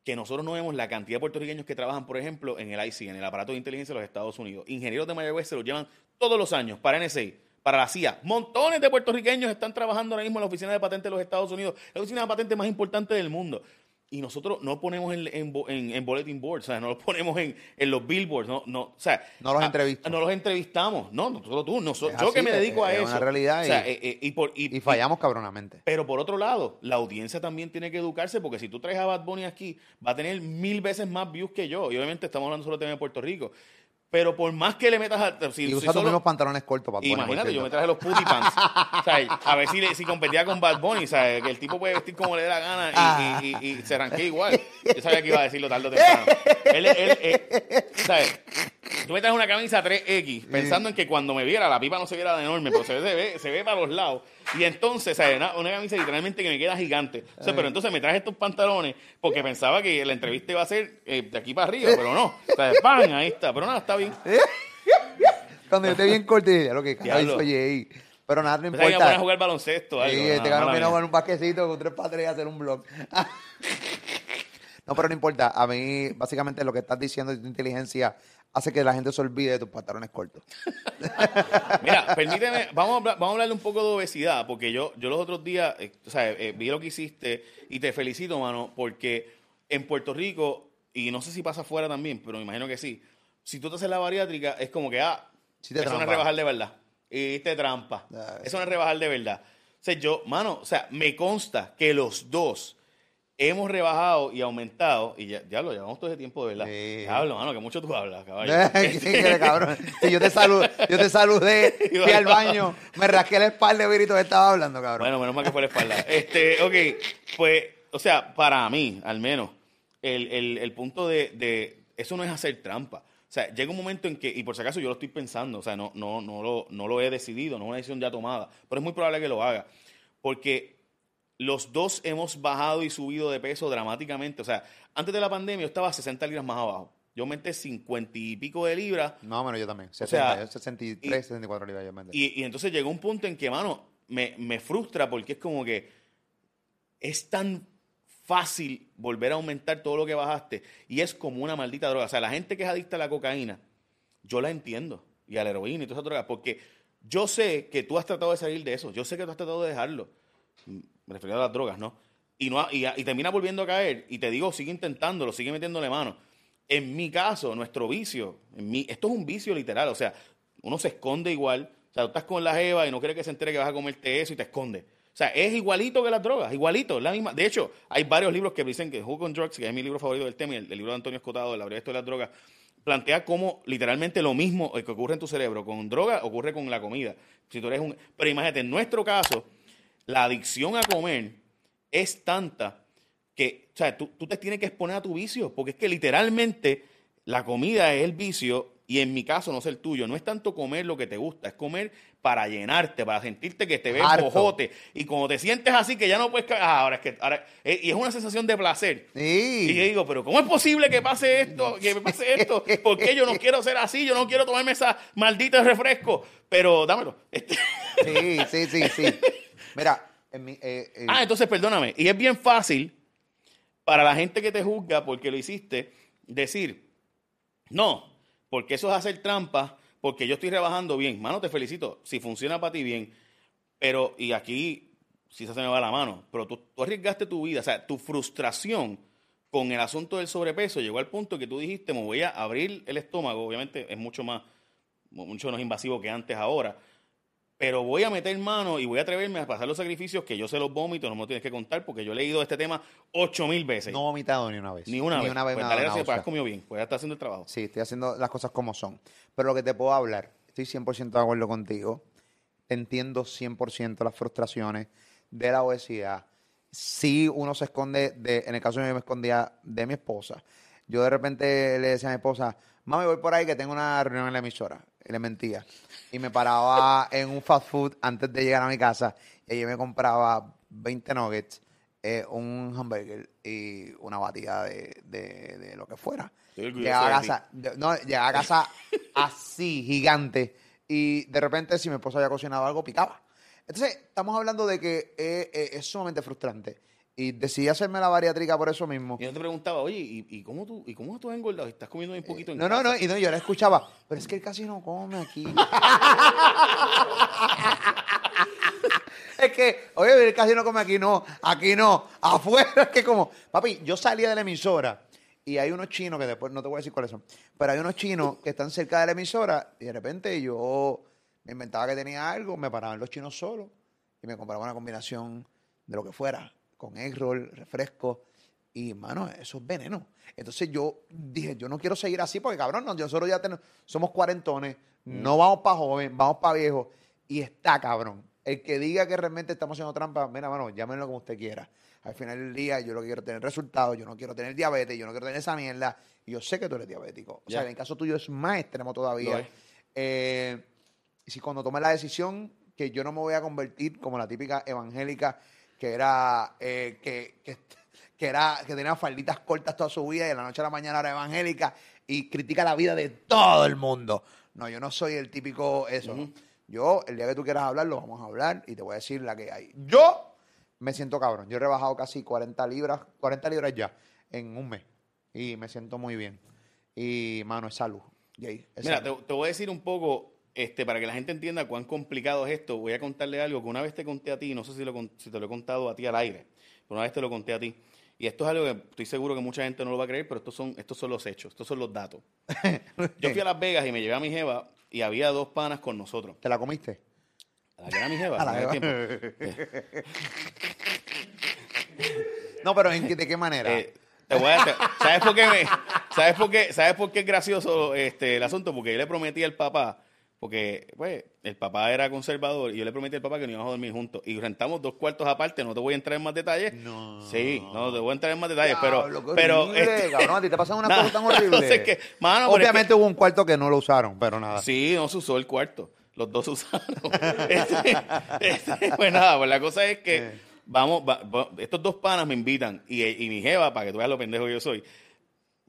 que nosotros no vemos la cantidad de puertorriqueños que trabajan, por ejemplo, en el IC, en el aparato de inteligencia de los Estados Unidos. Ingenieros de Mayagüez se los llevan todos los años para NSA, para la CIA. Montones de puertorriqueños están trabajando ahora mismo en la oficina de patentes de los Estados Unidos, la oficina de patentes más importante del mundo. Y nosotros no ponemos en, en, en- en bulletin boards, o sea, no los ponemos en, en los billboards, no, no, o sea, No los entrevistas. No los entrevistamos, no, nosotros tú, nosotros, yo que me es- dedico a es eso. una realidad O sea, y- eh, eh, y por- y- Y fallamos cabronamente. pero por otro lado, la audiencia también tiene que educarse porque si tú traes a Bad Bunny aquí, va a tener mil veces más views que yo. Y obviamente estamos hablando solo de Puerto Rico. Pero por más que le metas a... Si, Y usa solo- mismos pantalones cortos para Imagínate, yo me traje los putty pants. o sea, a ver si, si competía con Bad Bunny. Sea, que el tipo puede vestir como le dé la gana y, Ah. y- y- y se arranque igual. Yo sabía que iba a decirlo tarde o temprano. Él, él, él- ¿sabes? Tú me traes una camisa 3X pensando en que cuando me viera la pipa no se viera de enorme, pero se ve, se ve, se ve para los lados. Y entonces, ¿sabes? Una, una camisa literalmente que me queda gigante. O sea, pero entonces me traje estos pantalones porque pensaba que la entrevista iba a ser eh, de aquí para arriba, pero no. O sea, ¡pam! Ahí está. Pero nada, está bien. Cuando yo esté bien corto, y ya lo que carajo. Pero nada, no Pensaba que iba a poner a importa. jugar baloncesto. Algo, Sí, nada, mala vino mía. con un paquecito con tres padres y hacer un blog. no, pero no importa. A mí, básicamente, lo que estás diciendo de tu inteligencia hace que la gente se olvide de tus pantalones cortos. Mira, permíteme, vamos a, hablar, vamos a hablarle un poco de obesidad, porque yo, yo los otros días, eh, o sea, eh, vi lo que hiciste y te felicito, mano, porque en Puerto Rico, y no sé si pasa afuera también, pero me imagino que sí, si tú te haces la bariátrica, es como que, ah, Sí te eso no es trampa. rebajar de verdad. Y te trampa. Ah, Eso no es rebajar de verdad. O sea, yo, mano, o sea, me consta que los dos hemos rebajado y aumentado, y ya, ya lo llevamos todo ese tiempo, de verdad. Sí. Hablo, mano, que mucho tú hablas, caballo. ¿Qué quiere, cabrón? Sí, yo te saludé, yo te saludé, fui al baño, me rasqué la espalda y Virito estaba hablando, cabrón. Bueno, menos mal que fue la espalda. Este, ok, pues, o sea, para mí, al menos, el, el- el punto de, de- eso no es hacer trampa. O sea, llega un momento en que, y por si acaso yo lo estoy pensando, o sea, no, no, no, lo, no lo he decidido, no es una decisión ya tomada, pero es muy probable que lo haga. Porque los dos hemos bajado y subido de peso dramáticamente. O sea, antes de la pandemia yo estaba 60 libras más abajo. Yo aumenté 50 y pico de libras No, bueno, yo también. 60, sea, yo 63, y- 64 libras yo me y, y entonces llegó un punto en que, mano, me, me frustra porque es como que es tan fácil volver a aumentar todo lo que bajaste y es como una maldita droga. O sea, la gente que es adicta a la cocaína, yo la entiendo, y a la heroína y todas esas drogas, porque yo sé que tú has tratado de salir de eso, yo sé que tú has tratado de dejarlo, me refiero a las drogas, ¿no? Y, no, y, termina volviendo a caer, y te digo, sigue intentándolo, sigue metiéndole mano. En mi caso, nuestro vicio, esto es un vicio literal, o sea, uno se esconde igual, o sea, tú estás con la jeva y no quieres que se entere que vas a comerte eso y te esconde. O sea, es igualito que las drogas, igualito, la misma. De hecho, hay varios libros que dicen que Who on Drugs, que es mi libro favorito del tema, y el, libro de Antonio Escotado, La breve de las drogas, plantea cómo literalmente lo mismo que ocurre en tu cerebro con droga ocurre con la comida. Si tú eres un, pero imagínate, en nuestro caso, la adicción a comer es tanta que, o sea, tú, tú te tienes que exponer a tu vicio, porque es que literalmente la comida es el vicio y en mi caso, no es el tuyo, no es tanto comer lo que te gusta, es comer para llenarte, para sentirte que te ves bojote. Y cuando te sientes así que ya no puedes... ah, ahora es que... Ahora, eh, y es una sensación de placer. Y yo Sí. digo, pero ¿cómo es posible que pase esto? Que me pase esto. ¿Por qué yo no quiero ser así? Yo no quiero tomarme esa maldita refresco. Pero dámelo. Sí, sí, sí, sí. Mira, eh, eh, Ah, entonces perdóname. Y es bien fácil para la gente que te juzga porque lo hiciste decir, no, porque eso es hacer trampa, porque yo estoy rebajando bien. Mano, te felicito. Si funciona para ti bien. Pero, y aquí, si se me va la mano, pero tú, tú arriesgaste tu vida. O sea, tu frustración con el asunto del sobrepeso llegó al punto que tú dijiste, me voy a abrir el estómago. Obviamente es mucho más, mucho menos invasivo que antes ahora. Pero voy a meter mano y voy a atreverme a pasar los sacrificios que yo se los vómito, no me lo tienes que contar, porque yo he leído este tema ocho mil veces. no he vomitado ni una vez. Ni una vez. Ni una vez pues me dale gracias, pues has comido bien, pues ya está haciendo el trabajo. Sí, estoy haciendo las cosas como son. Pero lo que te puedo hablar, estoy 100% de acuerdo contigo. Entiendo 100% las frustraciones de la obesidad. Sí, uno se esconde, de, en el caso de mí me escondía de mi esposa. Yo de repente le decía a mi esposa, mami, voy por ahí que tengo una reunión en la emisora. Y le mentía. Y me paraba en un fast food antes de llegar a mi casa y allí me compraba 20 nuggets, eh, un hamburger y una batida de, de- de lo que fuera. Llegaba a casa, no, llegaba a casa así, gigante. Y de repente, si mi esposa había cocinado algo, picaba. Entonces, estamos hablando de que eh, eh, es sumamente frustrante. Y decidí hacerme la bariátrica por eso mismo. Y yo te preguntaba, oye, ¿y, y cómo tú y cómo tú has engordado? ¿Estás comiendo un poquito en No, no, casa? no, y no, yo la escuchaba, pero es que él casi no come aquí. es que, oye, él casi no come aquí, no, aquí no, afuera, es que como, papi, yo salía de la emisora y hay unos chinos, que después no te voy a decir cuáles son, pero hay unos chinos que están cerca de la emisora y de repente yo me inventaba que tenía algo, me paraban los chinos solos y me compraba una combinación de lo que fuera, con egg roll, refresco. Y, mano, eso es veneno. Entonces yo dije, yo no quiero seguir así porque, cabrón, no, nosotros ya tenemos, somos cuarentones, no vamos para joven, vamos para viejo. Y está, cabrón. El que diga que realmente estamos haciendo trampa, mira, mano, llámenlo como usted quiera. Al final del día, yo lo que quiero tener resultados, yo no quiero tener diabetes, yo no quiero tener esa mierda. Y yo sé que tú eres diabético. O sea, en el caso tuyo es más extremo todavía. Eh, y si cuando tomes la decisión que yo no me voy a convertir como la típica evangélica que era eh, que, que, que era que tenía falditas cortas toda su vida y de la noche a la mañana era evangélica y critica la vida de todo el mundo. No, yo no soy el típico eso. ¿no? Yo, el día que tú quieras hablar, lo vamos a hablar y te voy a decir la que hay. Yo me siento cabrón. Yo he rebajado casi 40 libras, 40 libras ya en un mes y me siento muy bien. Y, mano, es salud. Jay, es Mira, salud. te, te voy a decir un poco, este, para que la gente entienda cuán complicado es esto, voy a contarle algo que una vez te conté a ti, no sé si, lo, si te lo he contado a ti al aire, pero una vez te lo conté a ti. Y esto es algo que estoy seguro que mucha gente no lo va a creer, pero estos son, estos son los hechos, estos son los datos. Yo fui a Las Vegas y me llevé a mi jeva y había dos panas con nosotros. ¿Te la comiste? A la que era mi jeva. A la ese jeva. No, pero ¿en qué- ¿de qué manera? Eh, te voy a- te- ¿sabes, por qué me- ¿sabes, por qué, ¿Sabes por qué es gracioso este, el asunto? Porque yo le prometí al papá, porque pues, el papá era conservador, y yo le prometí al papá que no íbamos a dormir juntos. Y rentamos dos cuartos aparte, no te voy a entrar en más detalles. No. Sí, no te voy a entrar en más detalles, pero... Pero este- cabrón, a ti te pasan una cosa tan horrible. no sé qué. Mano, pero es Obviamente que- hubo un cuarto que no lo usaron, pero nada. Sí, no se usó el cuarto. Los dos se usaron. Este, este, pues nada, pues la cosa es que vamos, va- va- estos dos panas me invitan y, y mi jeva, para que tú veas lo pendejo que yo soy.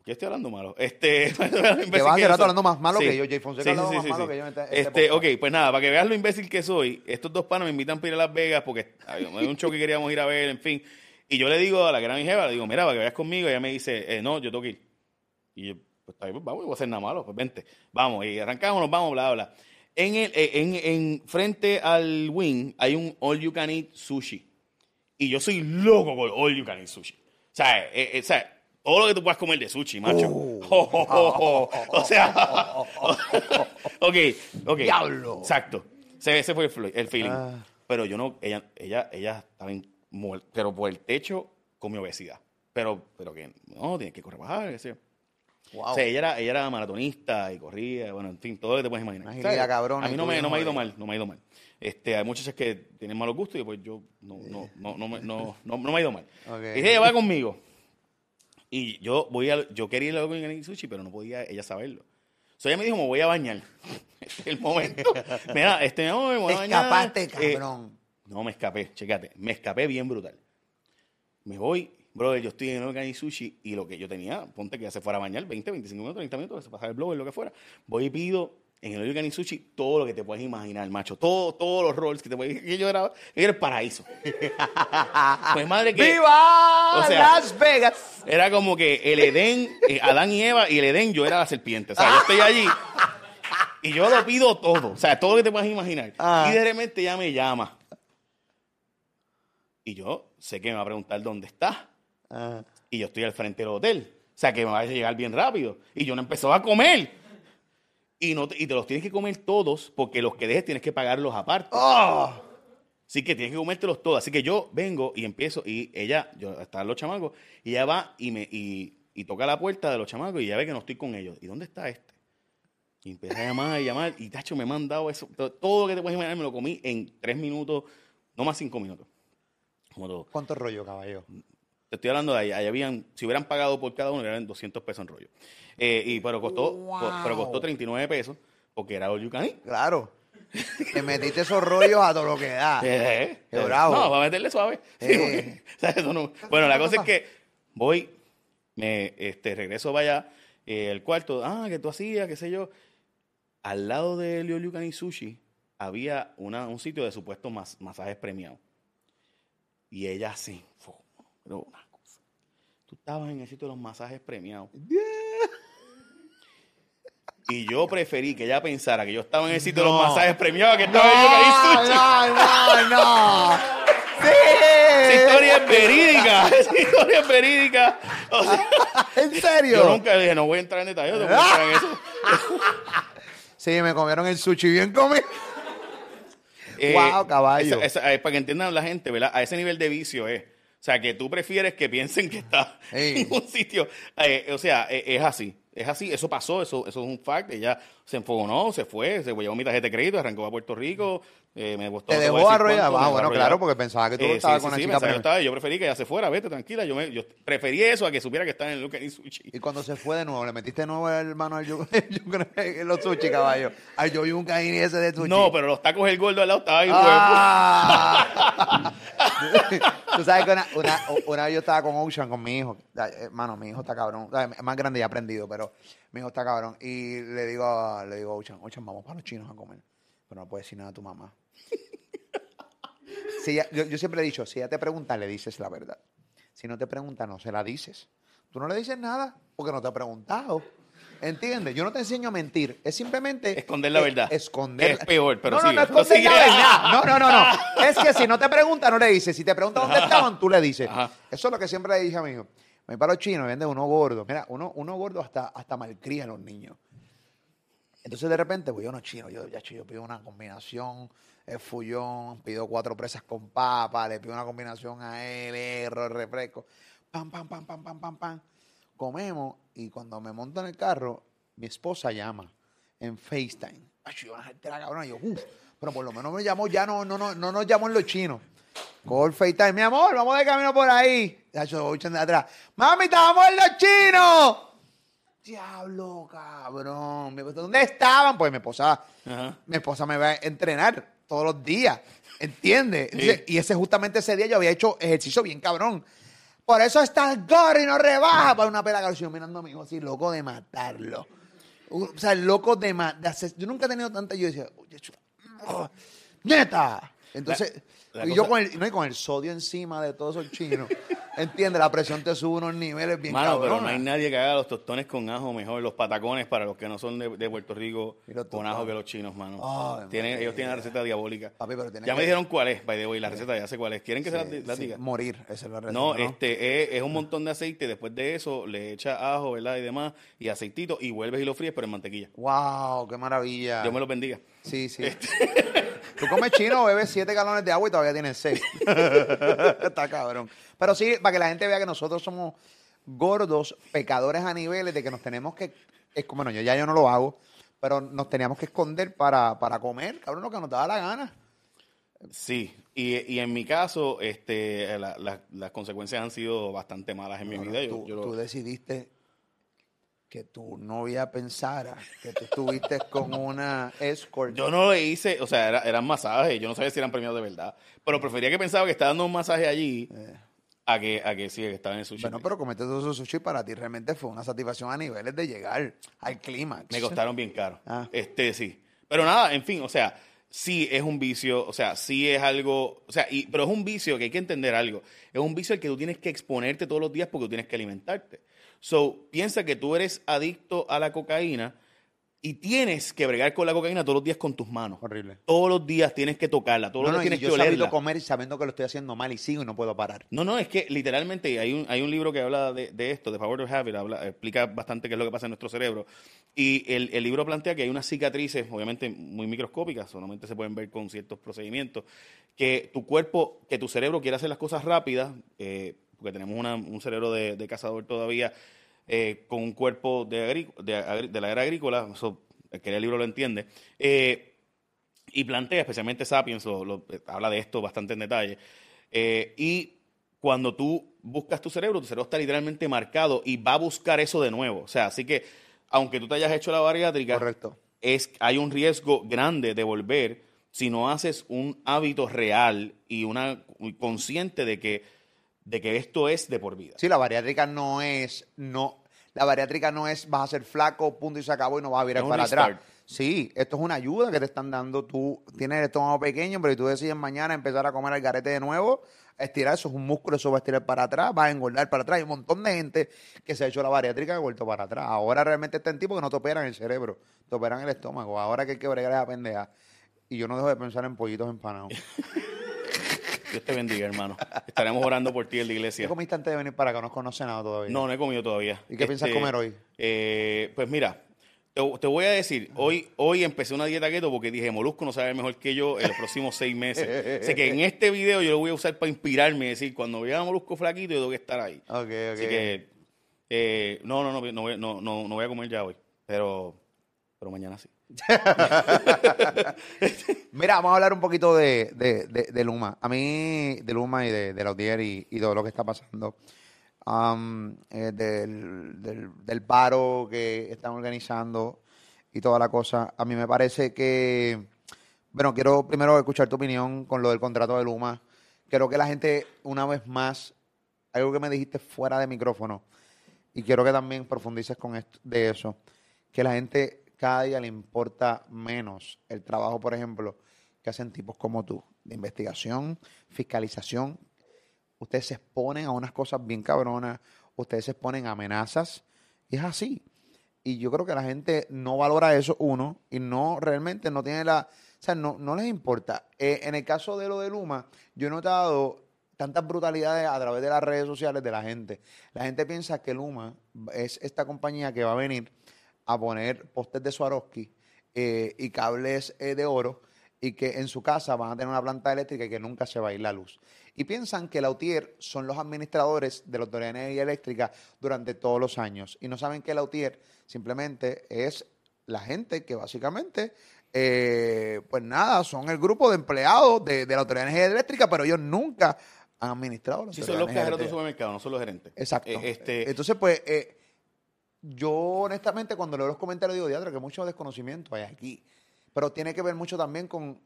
¿Qué estoy hablando malo? Este, que a que yo rato hablando más malo que yo. Jay Fonseca hablaba más malo que yo en este- este Este, ok, pues nada, para que veas lo imbécil que soy, estos dos panas me invitan para ir a Las Vegas porque hay un show que queríamos ir a ver, en fin. Y yo le digo a la mi jeva, le digo, mira, para que vayas conmigo, y ella me dice, eh, no, yo tengo que ir. Y yo, pues bien, pues vamos, voy a hacer nada malo, pues vente, vamos, y arrancamos, nos vamos, bla, bla. En, el, eh, en, en frente al wing hay un all you can eat sushi. Y yo soy loco con all you can eat sushi. O sea, eh, eh, o sea, todo lo que tú puedas comer de sushi, macho. Oh. o sea, ok, ok. Diablo. Exacto. Ese, fue el, feeling. Ah. Pero yo no, ella, ella, ella estaba en, muer- pero por el techo con mi obesidad. Pero, pero que no, tiene que correr bajar, qué sé. Wow. O sea, ella era, ella era maratonista y corría, bueno, en fin, todo lo que te puedes imaginar. Una O sea, cabrona A mí no me, no me ha ido mal, no me ha ido mal. Este, hay muchachas que tienen malos gustos y pues yo no, no, no, no, me- no, no, no me ha ido mal. Ok. Y ella va conmigo. Y yo voy a, yo quería ir a la sushi, pero no podía ella saberlo. So ella me dijo, me voy a bañar. Este es el momento. Mira, este, no, me voy a bañar. escapaste, Eh, cabrón. no, me escapé, chécate. Me escapé bien brutal. Me voy, brother, yo estoy en el Organi Sushi y lo que yo tenía, ponte que ya se fuera a bañar, 20, 25 minutos, 30 minutos, se pasara el blower, lo que fuera. Voy y pido en el Organi Sushi todo lo que te puedes imaginar, macho. Todo, todos los rolls que te puedes que yo era, era el paraíso. pues madre que... ¡Viva o sea, Las Vegas! Era como que el Edén, eh, Adán y Eva, y el Edén yo era la serpiente. O sea, yo estoy allí y yo lo pido todo. O sea, todo lo que te puedas imaginar. Ah. Y de repente ella me llama. Y yo sé que me va a preguntar dónde está. Ah. Y yo estoy al frente del hotel. O sea, que me va a llegar bien rápido. Y yo no empezó a comer. Y, no te, y te los tienes que comer todos, porque los que dejes tienes que pagarlos aparte. ¡Oh! Así que tienes que comértelos todos. Así que yo vengo y empiezo y ella, yo, están los chamacos, y ella va y me y, y toca la puerta de los chamacos y ella ve que no estoy con ellos. ¿Y dónde está este? Y empecé a llamar y llamar y tacho me han dado eso. Todo, todo lo que te puedes imaginar me lo comí en tres minutos, no más cinco minutos. Como todo. ¿Cuánto rollo, caballo? Te estoy hablando de ahí, ahí habían, si hubieran pagado por cada uno, eran 200 pesos en rollo. Eh, y, pero, costó, Wow. co- pero costó 39 pesos porque era all you can eat. Claro. Te metiste esos rollos a todo lo que da. Eh, Qué eh, bravo. No, va a meterle suave. Sí, Eh. porque, o sea, eso no- Bueno, la cosa es que voy, me este, regreso vaya el cuarto. Ah, que tú hacías, qué sé yo. Al lado de Leo Lucani Sushi había una, un sitio de supuestos mas- masajes premiados. Y ella así, fue, pero una cosa. Tú estabas en el sitio de los masajes premiados. Y yo preferí que ella pensara que yo estaba en el sitio de los No. masajes premiados que estaba en Lucani Sushi. no, no, no. ¡Sí! Esa historia es verídica. Esa historia es verídica. O sea, ¿En serio? yo nunca dije, no voy a entrar en detalle, no voy a entrar en eso. Sí, me comieron el sushi bien comido. Eh, Wow, caballo. esa- esa- eh, para que entiendan la gente, ¿verdad? A ese nivel de vicio es. O sea, que tú prefieres que piensen que está Ey. en un sitio. eh, o sea, eh, es así. Es así, eso pasó, eso, eso es un fact. Ella se enfogonó, se fue, se llevó mi tarjeta de crédito, arrancó a Puerto Rico. Eh, me gustó. Te dejó arrollado. cuánto, Ah, bueno, claro, porque pensaba que tú Eh, estabas sí, con sí, la sí, chica estaba- yo preferí que ella se fuera, vete, tranquila. Yo, me, yo preferí eso a que supiera que estaba en el Lucan y Sushi. Y cuando se fue de nuevo, le metiste de nuevo el mano al yu- en los sushi, caballo. Al yo un caín ese de sushi. No, pero los tacos el gordo al lado estaba ahí, Ah. Tú sabes que una, una, una vez yo estaba con Ocean, con mi hijo. Hermano, mi hijo está cabrón. Es más grande y aprendido, pero mi hijo está cabrón. Y le digo, a- le digo a vamos para los chinos a comer. Pero no puedes decir nada a tu mamá. Si ella- yo, yo siempre he dicho, si ella te pregunta, le dices la verdad. Si no te pregunta, no se la dices. Tú no le dices nada porque no te ha preguntado. ¿Entiendes? Yo no te enseño a mentir. Es simplemente... Esconder la verdad. Esconder. Es peor, pero no, no, sigue, no esconder sigue. la verdad. No, no, no, no. Es que si no te pregunta, no le dices. Si te pregunta dónde estaban, tú le dices. Ajá. Eso es lo que siempre le dije a mi hijo. Me paro chino, me vende uno gordo. Mira, uno, uno gordo hasta, hasta malcría a los niños. Entonces de repente voy a unos chinos, yo, ya, yo pido una combinación, el fullón, pido cuatro presas con papa, le pido una combinación a él, erro, refresco, pam, pam, pam, pam, pam, pam, pam. Comemos y cuando me monto en el carro, mi esposa llama en FaceTime. Ay, yo, la cabrona, yo, uff, pero por lo menos me llamó, ya no, no, no, no nos llamó en los chinos. El FaceTime, mi amor, vamos de camino por ahí. Ya yo voy de atrás. Mami, estábamos en los chinos. Diablo, cabrón. ¿Dónde estaban? Pues mi esposa, Ajá. mi esposa me va a entrenar todos los días. ¿Entiendes? Y ese justamente ese día yo había hecho ejercicio bien cabrón. Por eso está el gorro y no rebaja para una pela Yo mirando a mi hijo así, loco de matarlo. O sea, loco de matar. Yo nunca he tenido tanta. Yo decía, oh, ¡Neta! Entonces, La- la y yo con el, no, y con el sodio encima de todos esos chinos. ¿Entiendes? La presión te sube unos niveles bien Mano, pero no hay nadie que haga los tostones con ajo mejor, los patacones para los que no son de, de Puerto Rico con ajo que los chinos, mano. Ay, Tienen- ellos tienen la receta diabólica. Papi, pero ya que- me dijeron cuál es, by the way, la receta ya sé cuál es. ¿Quieren que se la, Sí, la sí, diga? Morir, esa es la receta. No, este es, es un montón de aceite. Después de eso le echa ajo, ¿verdad? Y demás, y aceitito, y vuelves y lo fríes, pero en mantequilla. ¡Wow! ¡Qué maravilla! Dios me los bendiga. Sí, sí. Este. Tú comes chino, bebes 7 galones de agua y todavía tienes 6. Está cabrón. Pero sí, para que la gente vea que nosotros somos gordos, pecadores a niveles de que nos tenemos que. Es como, bueno, yo ya yo no lo hago, pero nos teníamos que esconder para, para comer, cabrón, lo que nos daba la gana. Sí, y, y en mi caso, este, la- la- las consecuencias han sido bastante malas en mi vida. Yo tú decidiste que tu novia pensara que tú estuviste con una escort. Yo no le hice, o sea, era- eran masajes, yo no sabía si eran premios de verdad, pero prefería que pensaba que estaba dando un masaje allí a que a que sí, que estaba en el sushi. Eh. Bueno, pero comete todo sushi para ti realmente fue una satisfacción a niveles de llegar al clímax. Me costaron bien caro. Ah. Este, sí. Pero nada, en fin, o sea, sí es un vicio, o sea, sí es algo, o sea, y, pero es un vicio que hay que entender algo. Es un vicio al que tú tienes que exponerte todos los días porque tú tienes que alimentarte. So, piensa que tú eres adicto a la cocaína y tienes que bregar con la cocaína todos los días con tus manos. Horrible. Todos los días tienes que tocarla, todos No, los no, días y tienes yo que olerla. comer y sabiendo que lo estoy haciendo mal y sigo y no puedo parar. No, no, es que literalmente hay un, hay un libro que habla de, de esto, de Power of Habit, habla, explica bastante qué es lo que pasa en nuestro cerebro. Y el, el libro plantea que hay unas cicatrices, obviamente muy microscópicas, solamente se pueden ver con ciertos procedimientos, que tu cuerpo, que tu cerebro quiere hacer las cosas rápidas, eh, porque tenemos una- un cerebro de, de cazador todavía, eh, con un cuerpo de, la era agrícola, eso, el que lee el libro lo entiende, eh, y plantea, especialmente Sapiens, lo- lo- habla de esto bastante en detalle, eh, y cuando tú buscas tu cerebro, tu cerebro está literalmente marcado y va a buscar eso de nuevo. O sea, así que, aunque tú te hayas hecho la bariátrica, Correcto. es, hay un riesgo grande de volver si no haces un hábito real y una consciente de que, de que esto es de por vida. Sí, la bariátrica no es, no, la bariátrica no es vas a ser flaco, punto y se acabó y no vas a virar un para atrás. Sí, esto es una ayuda que te están dando. Tú tienes el estómago pequeño, pero si tú decides mañana empezar a comer el garete de nuevo, a estirar, eso es un músculo, eso va a estirar para atrás, va a engordar para atrás. Hay un montón de gente que se ha hecho la bariátrica y ha vuelto para atrás. Ahora realmente está en tipo que no te operan el cerebro, te operan el estómago. Ahora que hay que bregar esa pendeja. Y yo no dejo de pensar en pollitos empanados. Dios te bendiga, hermano. Estaremos orando por ti en la ¿Qué iglesia. comiste antes de venir para acá? No conocido nada todavía. No, no he comido todavía. ¿Y qué piensas comer hoy? eh, pues mira, te, te voy a decir, hoy, hoy empecé una dieta keto porque dije, Molusco no sabe mejor que yo en los próximos seis meses. sé que en este video yo lo voy a usar para inspirarme y decir, cuando vea a Molusco flaquito, yo tengo que estar ahí. Ok, ok. Así que, eh, no, no, no, no, voy- no, no, no voy a comer ya hoy, pero, pero mañana sí. Mira, vamos a hablar un poquito de, de, de- Luma. A mí, de Luma y de, de la UDIER y, y todo lo que está pasando. Eh, del, del, del paro que están organizando y toda la cosa. A mí me parece que, bueno, quiero primero escuchar tu opinión con lo del contrato de Luma. Creo que la gente, una vez más, algo que me dijiste fuera de micrófono, y quiero que también profundices con esto, de eso, que la gente cada día le importa menos el trabajo, por ejemplo, que hacen tipos como tú, de investigación, fiscalización. Ustedes se exponen a unas cosas bien cabronas, ustedes se exponen a amenazas, y es así. Y yo creo que la gente no valora eso, uno, y no realmente no tiene la. O sea, no, no les importa. Eh, en el caso de lo de Luma, yo he notado tantas brutalidades a través de las redes sociales de la gente. La gente piensa que Luma es esta compañía que va a venir a poner postes de Swarovski eh, y cables eh, de oro y que en su casa van a tener una planta eléctrica y que nunca se va a ir la luz. Y piensan que la UTIER son los administradores de la Autoridad de Energía Eléctrica durante todos los años. Y no saben que la UTIER simplemente es la gente que básicamente, eh, pues nada, son el grupo de empleados de, de la Autoridad de Energía Eléctrica, pero ellos nunca han administrado la Sí, son los de cajeros Eléctrica. supermercado, no son los gerentes. Exacto. Eh, este, Entonces, pues, eh, yo honestamente cuando leo los comentarios digo, diadre, que mucho desconocimiento hay aquí. Pero tiene que ver mucho también con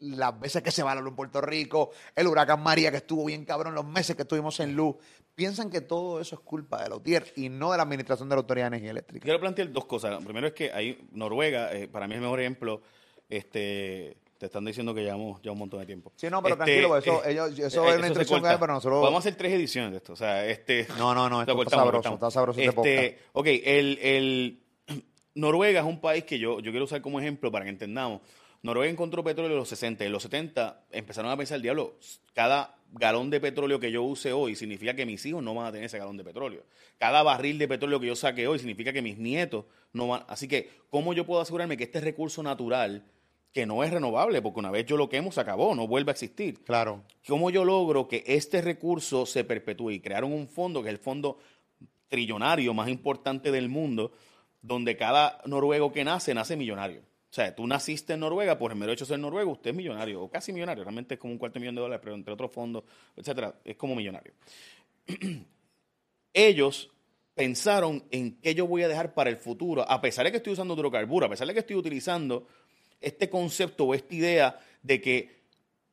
las veces que se va la luz en Puerto Rico, el huracán María que estuvo bien cabrón, los meses que estuvimos en luz. Piensan que todo eso es culpa de la UTIER y no de la administración de la Autoridad de Energía Eléctrica. Quiero plantear dos cosas. Primero es que hay Noruega, eh, para mí es el mejor ejemplo. Este, te están diciendo que llevamos ya un montón de tiempo. Sí, no, pero Este, tranquilo, eso, eh, ellos, eso eh, es una instrucción que hay, pero nosotros... Vamos a hacer tres ediciones de esto. O sea, este. No, no, no, esto está cortamos, sabroso, cortamos. está sabroso este. Este, ok, el, el- Noruega es un país que yo, yo quiero usar como ejemplo para que entendamos. Noruega encontró petróleo en los 60. En los 70 empezaron a pensar, diablo, cada galón de petróleo que yo use hoy significa que mis hijos no van a tener ese galón de petróleo. Cada barril de petróleo que yo saque hoy significa que mis nietos no van. Así que, ¿cómo yo puedo asegurarme que este recurso natural, que no es renovable, porque una vez yo lo quemo, se acabó, no vuelve a existir? Claro. ¿Cómo yo logro que este recurso se perpetúe? Y crearon un fondo, que es el fondo trillonario más importante del mundo, donde cada noruego que nace, nace millonario. O sea, tú naciste en Noruega, por el mero hecho de ser noruego, usted es millonario, o casi millonario, realmente es como un cuarto millón de dólares, pero entre otros fondos, etcétera, es como millonario. Ellos pensaron en qué yo voy a dejar para el futuro, a pesar de que estoy usando hidrocarburos, a pesar de que estoy utilizando este concepto o esta idea de que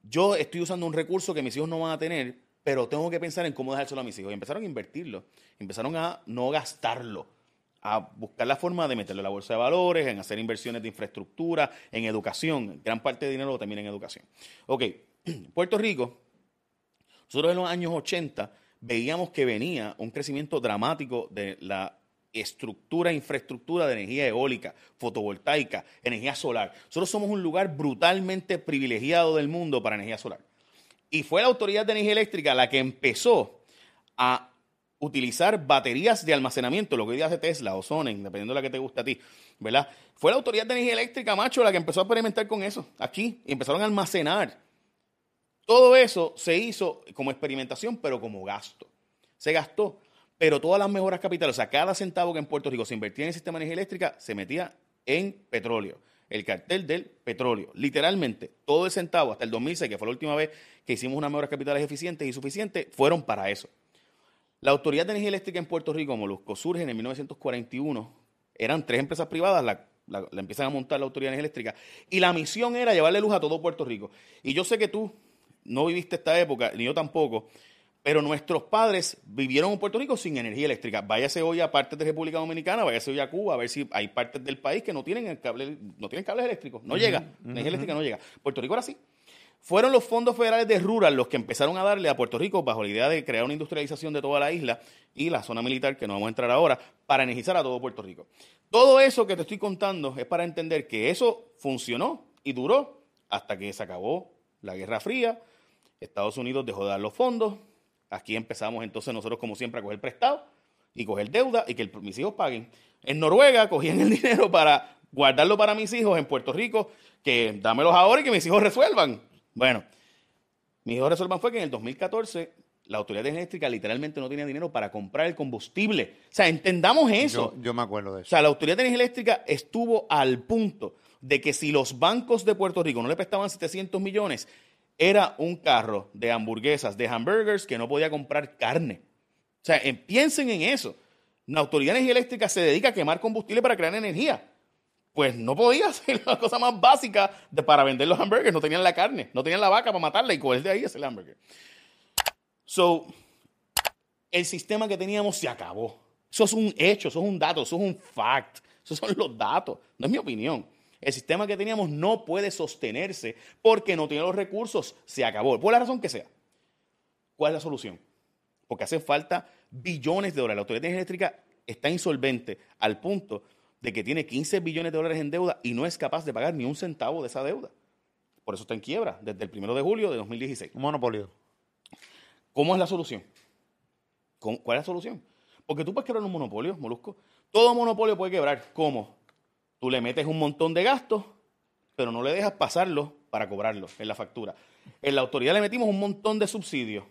yo estoy usando un recurso que mis hijos no van a tener, pero tengo que pensar en cómo dejárselo a mis hijos. Y empezaron a invertirlo, empezaron a no gastarlo, a buscar la forma de meterlo en la bolsa de valores, en hacer inversiones de infraestructura, en educación. Gran parte de dinero termina en educación. Ok, Puerto Rico, nosotros en los años 80 veíamos que venía un crecimiento dramático de la estructura, infraestructura de energía eólica, fotovoltaica, energía solar. Nosotros somos un lugar brutalmente privilegiado del mundo para energía solar. Y fue la Autoridad de Energía Eléctrica la que empezó a utilizar baterías de almacenamiento, lo que hoy día hace Tesla o Sonnen, dependiendo de la que te guste a ti, ¿verdad? Fue la Autoridad de Energía Eléctrica, macho, la que empezó a experimentar con eso, aquí, y empezaron a almacenar. Todo eso se hizo como experimentación, pero como gasto. Se gastó, pero todas las mejoras capitales, o sea, cada centavo que en Puerto Rico se invertía en el sistema de energía eléctrica, se metía en petróleo. El cartel del petróleo. Literalmente, todo el centavo, hasta el 2006, que fue la última vez que hicimos unas mejoras capitales eficientes y suficientes, fueron para eso. La Autoridad de Energía Eléctrica en Puerto Rico, Molusco, surge en el 1941. Eran tres empresas privadas, la, la- la empiezan a montar la Autoridad de Energía Eléctrica. Y la misión era llevarle luz a todo Puerto Rico. Y yo sé que tú no viviste esta época, ni yo tampoco, pero nuestros padres vivieron en Puerto Rico sin energía eléctrica. Váyase hoy a partes de República Dominicana, váyase hoy a Cuba, a ver si hay partes del país que no tienen el cable, no tienen cables eléctricos. No llega, energía eléctrica no llega. Puerto Rico era así. Fueron los fondos federales de Rural los que empezaron a darle a Puerto Rico bajo la idea de crear una industrialización de toda la isla y la zona militar, que no vamos a entrar ahora, para energizar a todo Puerto Rico. Todo eso que te estoy contando es para entender que eso funcionó y duró hasta que se acabó la Guerra Fría, Estados Unidos dejó de dar los fondos, aquí empezamos entonces nosotros como siempre a coger prestado y coger deuda y que el- mis hijos paguen. En Noruega cogían el dinero para guardarlo para mis hijos, en Puerto Rico, que dámelos ahora y que mis hijos resuelvan. Bueno, mis hijos resuelvan fue que en el 2014 la Autoridad Eléctrica literalmente no tenía dinero para comprar el combustible. O sea, entendamos eso. Yo, yo me acuerdo de O eso. sea, la Autoridad de Energía Eléctrica estuvo al punto de que si los bancos de Puerto Rico no le prestaban 700 millones, era un carro de hamburguesas, de hamburgers, que no podía comprar carne. O sea, eh, piensen en eso. La Autoridad Energía Eléctrica se dedica a quemar combustible para crear energía. Pues no podía hacer la cosa más básica de, para vender los hamburgers. No tenían la carne, no tenían la vaca para matarla y coger de ahí hacer el hamburger. So, el sistema que teníamos se acabó. Eso es un hecho, eso es un dato, eso es un fact. Esos son los datos, no es mi opinión. El sistema que teníamos no puede sostenerse porque no tiene los recursos, se acabó, por la razón que sea. ¿Cuál es la solución? Porque hacen falta billones de dólares. La Autoridad de Energía Eléctrica está insolvente al punto de que tiene 15 billones de dólares en deuda y no es capaz de pagar ni un centavo de esa deuda. Por eso está en quiebra desde el 1 de julio de 2016. Un monopolio. ¿Cómo es la solución? ¿Cómo- ¿Cuál es la solución? Porque tú puedes quebrar un monopolio, Molusco. Todo monopolio puede quebrar. ¿Cómo? Tú le metes un montón de gastos, pero no le dejas pasarlo para cobrarlo en la factura. En la autoridad le metimos un montón de subsidios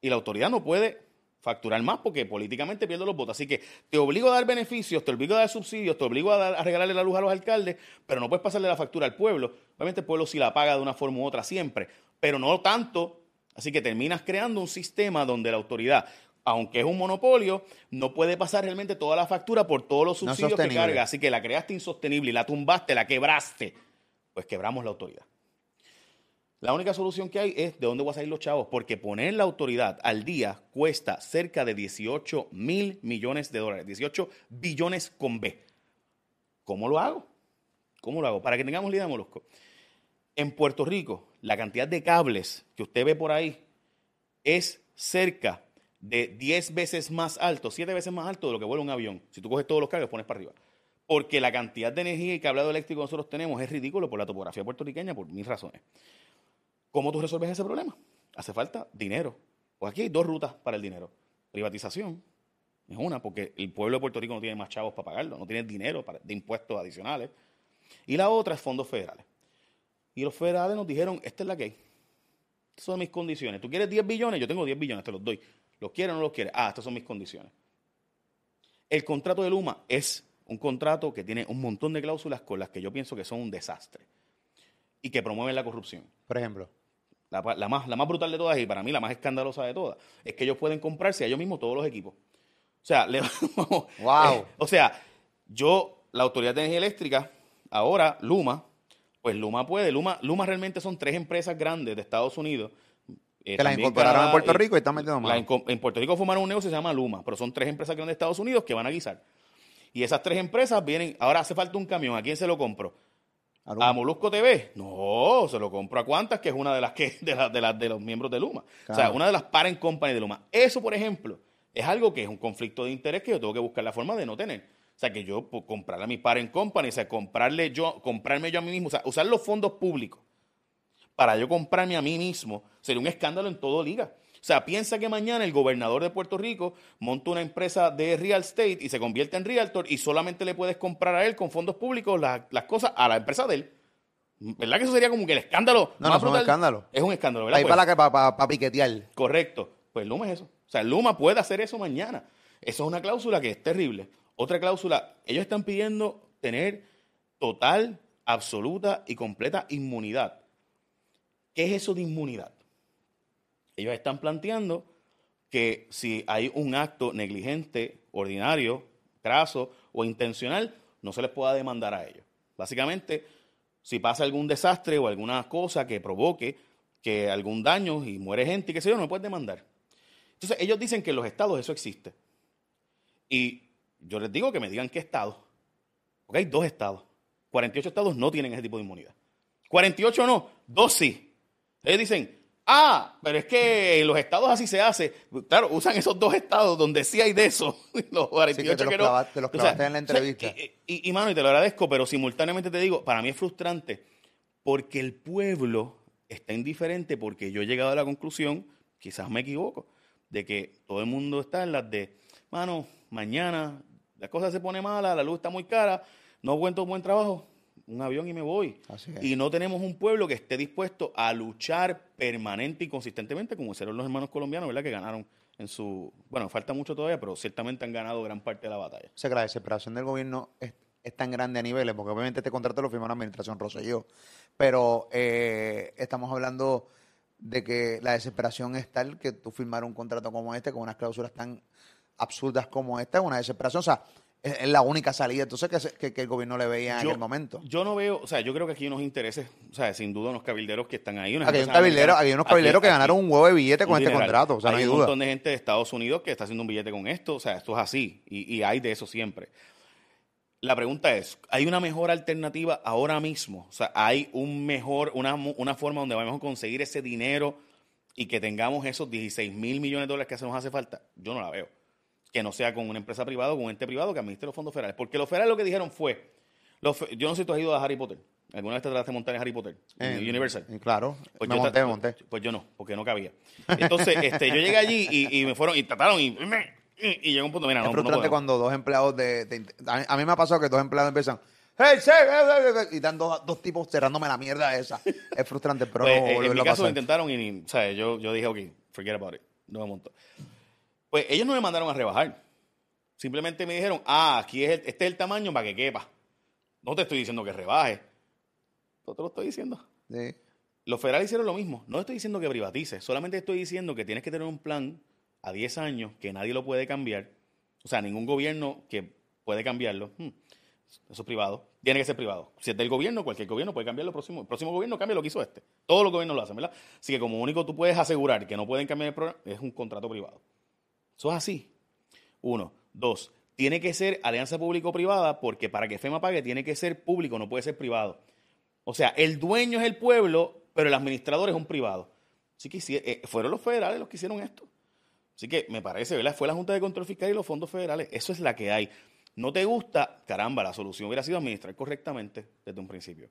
y la autoridad no puede facturar más porque políticamente pierde los votos. Así que te obligo a dar beneficios, te obligo a dar subsidios, te obligo a, dar- a regalarle la luz a los alcaldes, pero no puedes pasarle la factura al pueblo. Obviamente el pueblo sí la paga de una forma u otra siempre, pero no tanto. Así que terminas creando un sistema donde la autoridad, aunque es un monopolio, no puede pasar realmente toda la factura por todos los No subsidios que carga. Así que la creaste insostenible y la tumbaste, la quebraste. Pues quebramos la autoridad. La única solución que hay es de dónde voy a salir los chavos, porque poner la autoridad al día cuesta cerca de 18 mil millones de dólares, 18 billones con B. ¿Cómo lo hago? ¿Cómo lo hago? Para que tengamos idea, Molusco. En Puerto Rico, la cantidad de cables que usted ve por ahí es cerca de 10 veces más alto, 7 veces más alto de lo que vuela un avión. Si tú coges todos los cables, pones para arriba. Porque la cantidad de energía y cableado eléctrico que nosotros tenemos es ridículo por la topografía puertorriqueña, por mil razones. ¿Cómo tú resuelves ese problema? Hace falta dinero. Pues aquí hay dos rutas para el dinero. Privatización es una, porque el pueblo de Puerto Rico no tiene más chavos para pagarlo, no tiene dinero para- de impuestos adicionales. Y la otra es fondos federales. Y los federales nos dijeron, esta es la que hay. Estas son mis condiciones. Tú quieres 10 billones, yo tengo 10 billones, te los doy. ¿Los quieres o no los quieres? Ah, estas son mis condiciones. El contrato de Luma es un contrato que tiene un montón de cláusulas con las que yo pienso que son un desastre y que promueven la corrupción. Por ejemplo. La más, la más brutal de todas y para mí la más escandalosa de todas es que ellos pueden comprarse a ellos mismos todos los equipos. O sea, le- Wow. eh, o sea, yo, la Autoridad de Energía Eléctrica, ahora Luma, pues Luma puede. Luma, Luma realmente son tres empresas grandes de Estados Unidos. Eh, Que las incorporaron Canadá, a Puerto y- Rico y están metiendo inco- en Puerto Rico formaron un negocio que se llama Luma, pero son tres empresas grandes de Estados Unidos que van a guisar. Y esas tres empresas vienen, ahora hace falta un camión, ¿a quién se lo compro? A Luma. ¿A Molusco TV? No, se lo compro a Cuantas, que es una de las que de, de, de los miembros de Luma. O sea, una de las parent company de Luma. Eso, por ejemplo, es algo que es un conflicto de interés que yo tengo que buscar la forma de no tener. O sea, que yo pues, comprarle a mi parent company, o sea, comprarle yo, comprarme yo a mí mismo, o sea, usar los fondos públicos para yo comprarme a mí mismo sería un escándalo en todo liga. O sea, piensa que mañana el gobernador de Puerto Rico monta una empresa de real estate y se convierte en realtor y solamente le puedes comprar a él con fondos públicos la- las cosas a la empresa de él. ¿Verdad que eso sería como que el escándalo? No, más no, es un escándalo. Es un escándalo, ¿verdad? Ahí Pues, para, para, para, piquetear. Correcto. Pues Luma es eso. O sea, Luma puede hacer eso mañana. Eso es una cláusula que es terrible. Otra cláusula, ellos están pidiendo tener total, absoluta y completa inmunidad. ¿Qué es eso de inmunidad? Ellos están planteando que si hay un acto negligente, ordinario, craso o intencional, no se les pueda demandar a ellos. Básicamente, si pasa algún desastre o alguna cosa que provoque que algún daño y muere gente y qué sé yo, no puedes demandar. Entonces, ellos dicen que en los estados eso existe. Y yo les digo que me digan qué estado. Porque hay dos estados. 48 estados no tienen ese tipo de inmunidad. 48 no, dos sí. Ellos dicen, ah, pero es que en los estados así se hace. Claro, usan esos dos estados donde sí hay de eso. Los 48 te los que no. clavaste- te los O sea, clavaste en la o sea, entrevista. y, y- y, mano, y te lo agradezco, pero simultáneamente te digo, para mí es frustrante porque el pueblo está indiferente porque yo he llegado a la conclusión, quizás me equivoco, de que todo el mundo está en las de, mano, mañana la cosa se pone mala, la luz está muy cara, no cuento buen trabajo, un avión y me voy. Y no tenemos un pueblo que esté dispuesto a luchar permanente y consistentemente, como hicieron los hermanos colombianos, ¿verdad? Que ganaron en su. Bueno, falta mucho todavía, pero ciertamente han ganado gran parte de la batalla. O sea que la desesperación del gobierno es, es tan grande a niveles, porque obviamente este contrato lo firmó la administración Rosselló, pero eh, estamos hablando de que la desesperación es tal que tú firmar un contrato como este con unas cláusulas tan absurdas como esta es una desesperación, o sea, es, es la única salida entonces que, se- que- que el gobierno le veía en Yo- aquel momento. Yo no veo, o sea, yo creo que aquí hay unos intereses, o sea, sin duda unos cabilderos que están ahí. unas Aquí hay, un empresas cabildero, americanas. aquí hay unos Aquí- cabilderos que aquí- ganaron un huevo de billete con un este dineral. contrato, o sea, no hay un duda. montón de gente de Estados Unidos que está haciendo un billete con esto, o sea, esto es así, y, y hay de eso siempre. La pregunta es, ¿hay una mejor alternativa ahora mismo? O sea, ¿hay un mejor, una, mu- una forma donde vamos a conseguir ese dinero y que tengamos esos 16 mil millones de dólares que se nos hace falta? Yo no la veo. Que no sea con una empresa privada o con un ente privado que administre los fondos federales. Porque los federales lo que dijeron fue, los yo no sé si tú has ido a Harry Potter. ¿Alguna vez te trataste de montar en Harry Potter? En Eh, Universal. y claro, Pues me yo monté, tra- me monté. Pues yo no, porque no cabía. Entonces, este, yo llegué allí y, y me fueron y trataron y, y llegó un punto, mira, Es no, no frustrante podemos. cuando dos empleados de... de- a, mí, a mí me ha pasado que dos empleados empiezan, Hey, sí, eh, eh, eh", y dan dos, dos tipos cerrándome la mierda esa. Es frustrante, pero Pues, no eh, en volverlo mi caso lo intentaron y ¿sabes? Yo, yo dije, ok, forget about it. No me monto. Pues ellos no me mandaron a rebajar. Simplemente me dijeron, ah, aquí es el- este es el tamaño para que quepa. No te estoy diciendo que rebaje. No te lo estoy diciendo. Sí. Los federales hicieron lo mismo. No estoy diciendo que privatices, solamente estoy diciendo que tienes que tener un plan a 10 años que nadie lo puede cambiar. O sea, ningún gobierno que puede cambiarlo. Hmm, Eso es privado. Tiene que ser privado. Si es del gobierno, cualquier gobierno puede cambiarlo. El próximo, el próximo gobierno cambia lo que hizo este. Todos los gobiernos lo hacen, ¿verdad? Así que como único tú puedes asegurar que no pueden cambiar el programa, es un contrato privado. Eso es así. Uno. Dos. Tiene que ser alianza público-privada porque para que FEMA pague tiene que ser público, no puede ser privado. O sea, el dueño es el pueblo, pero el administrador es un privado. Así que hici- eh, fueron los federales los que hicieron esto. Así que me parece, ¿verdad? Fue la Junta de Control Fiscal y los fondos federales. Eso es la que hay. No te gusta, caramba, la solución hubiera sido administrar correctamente desde un principio.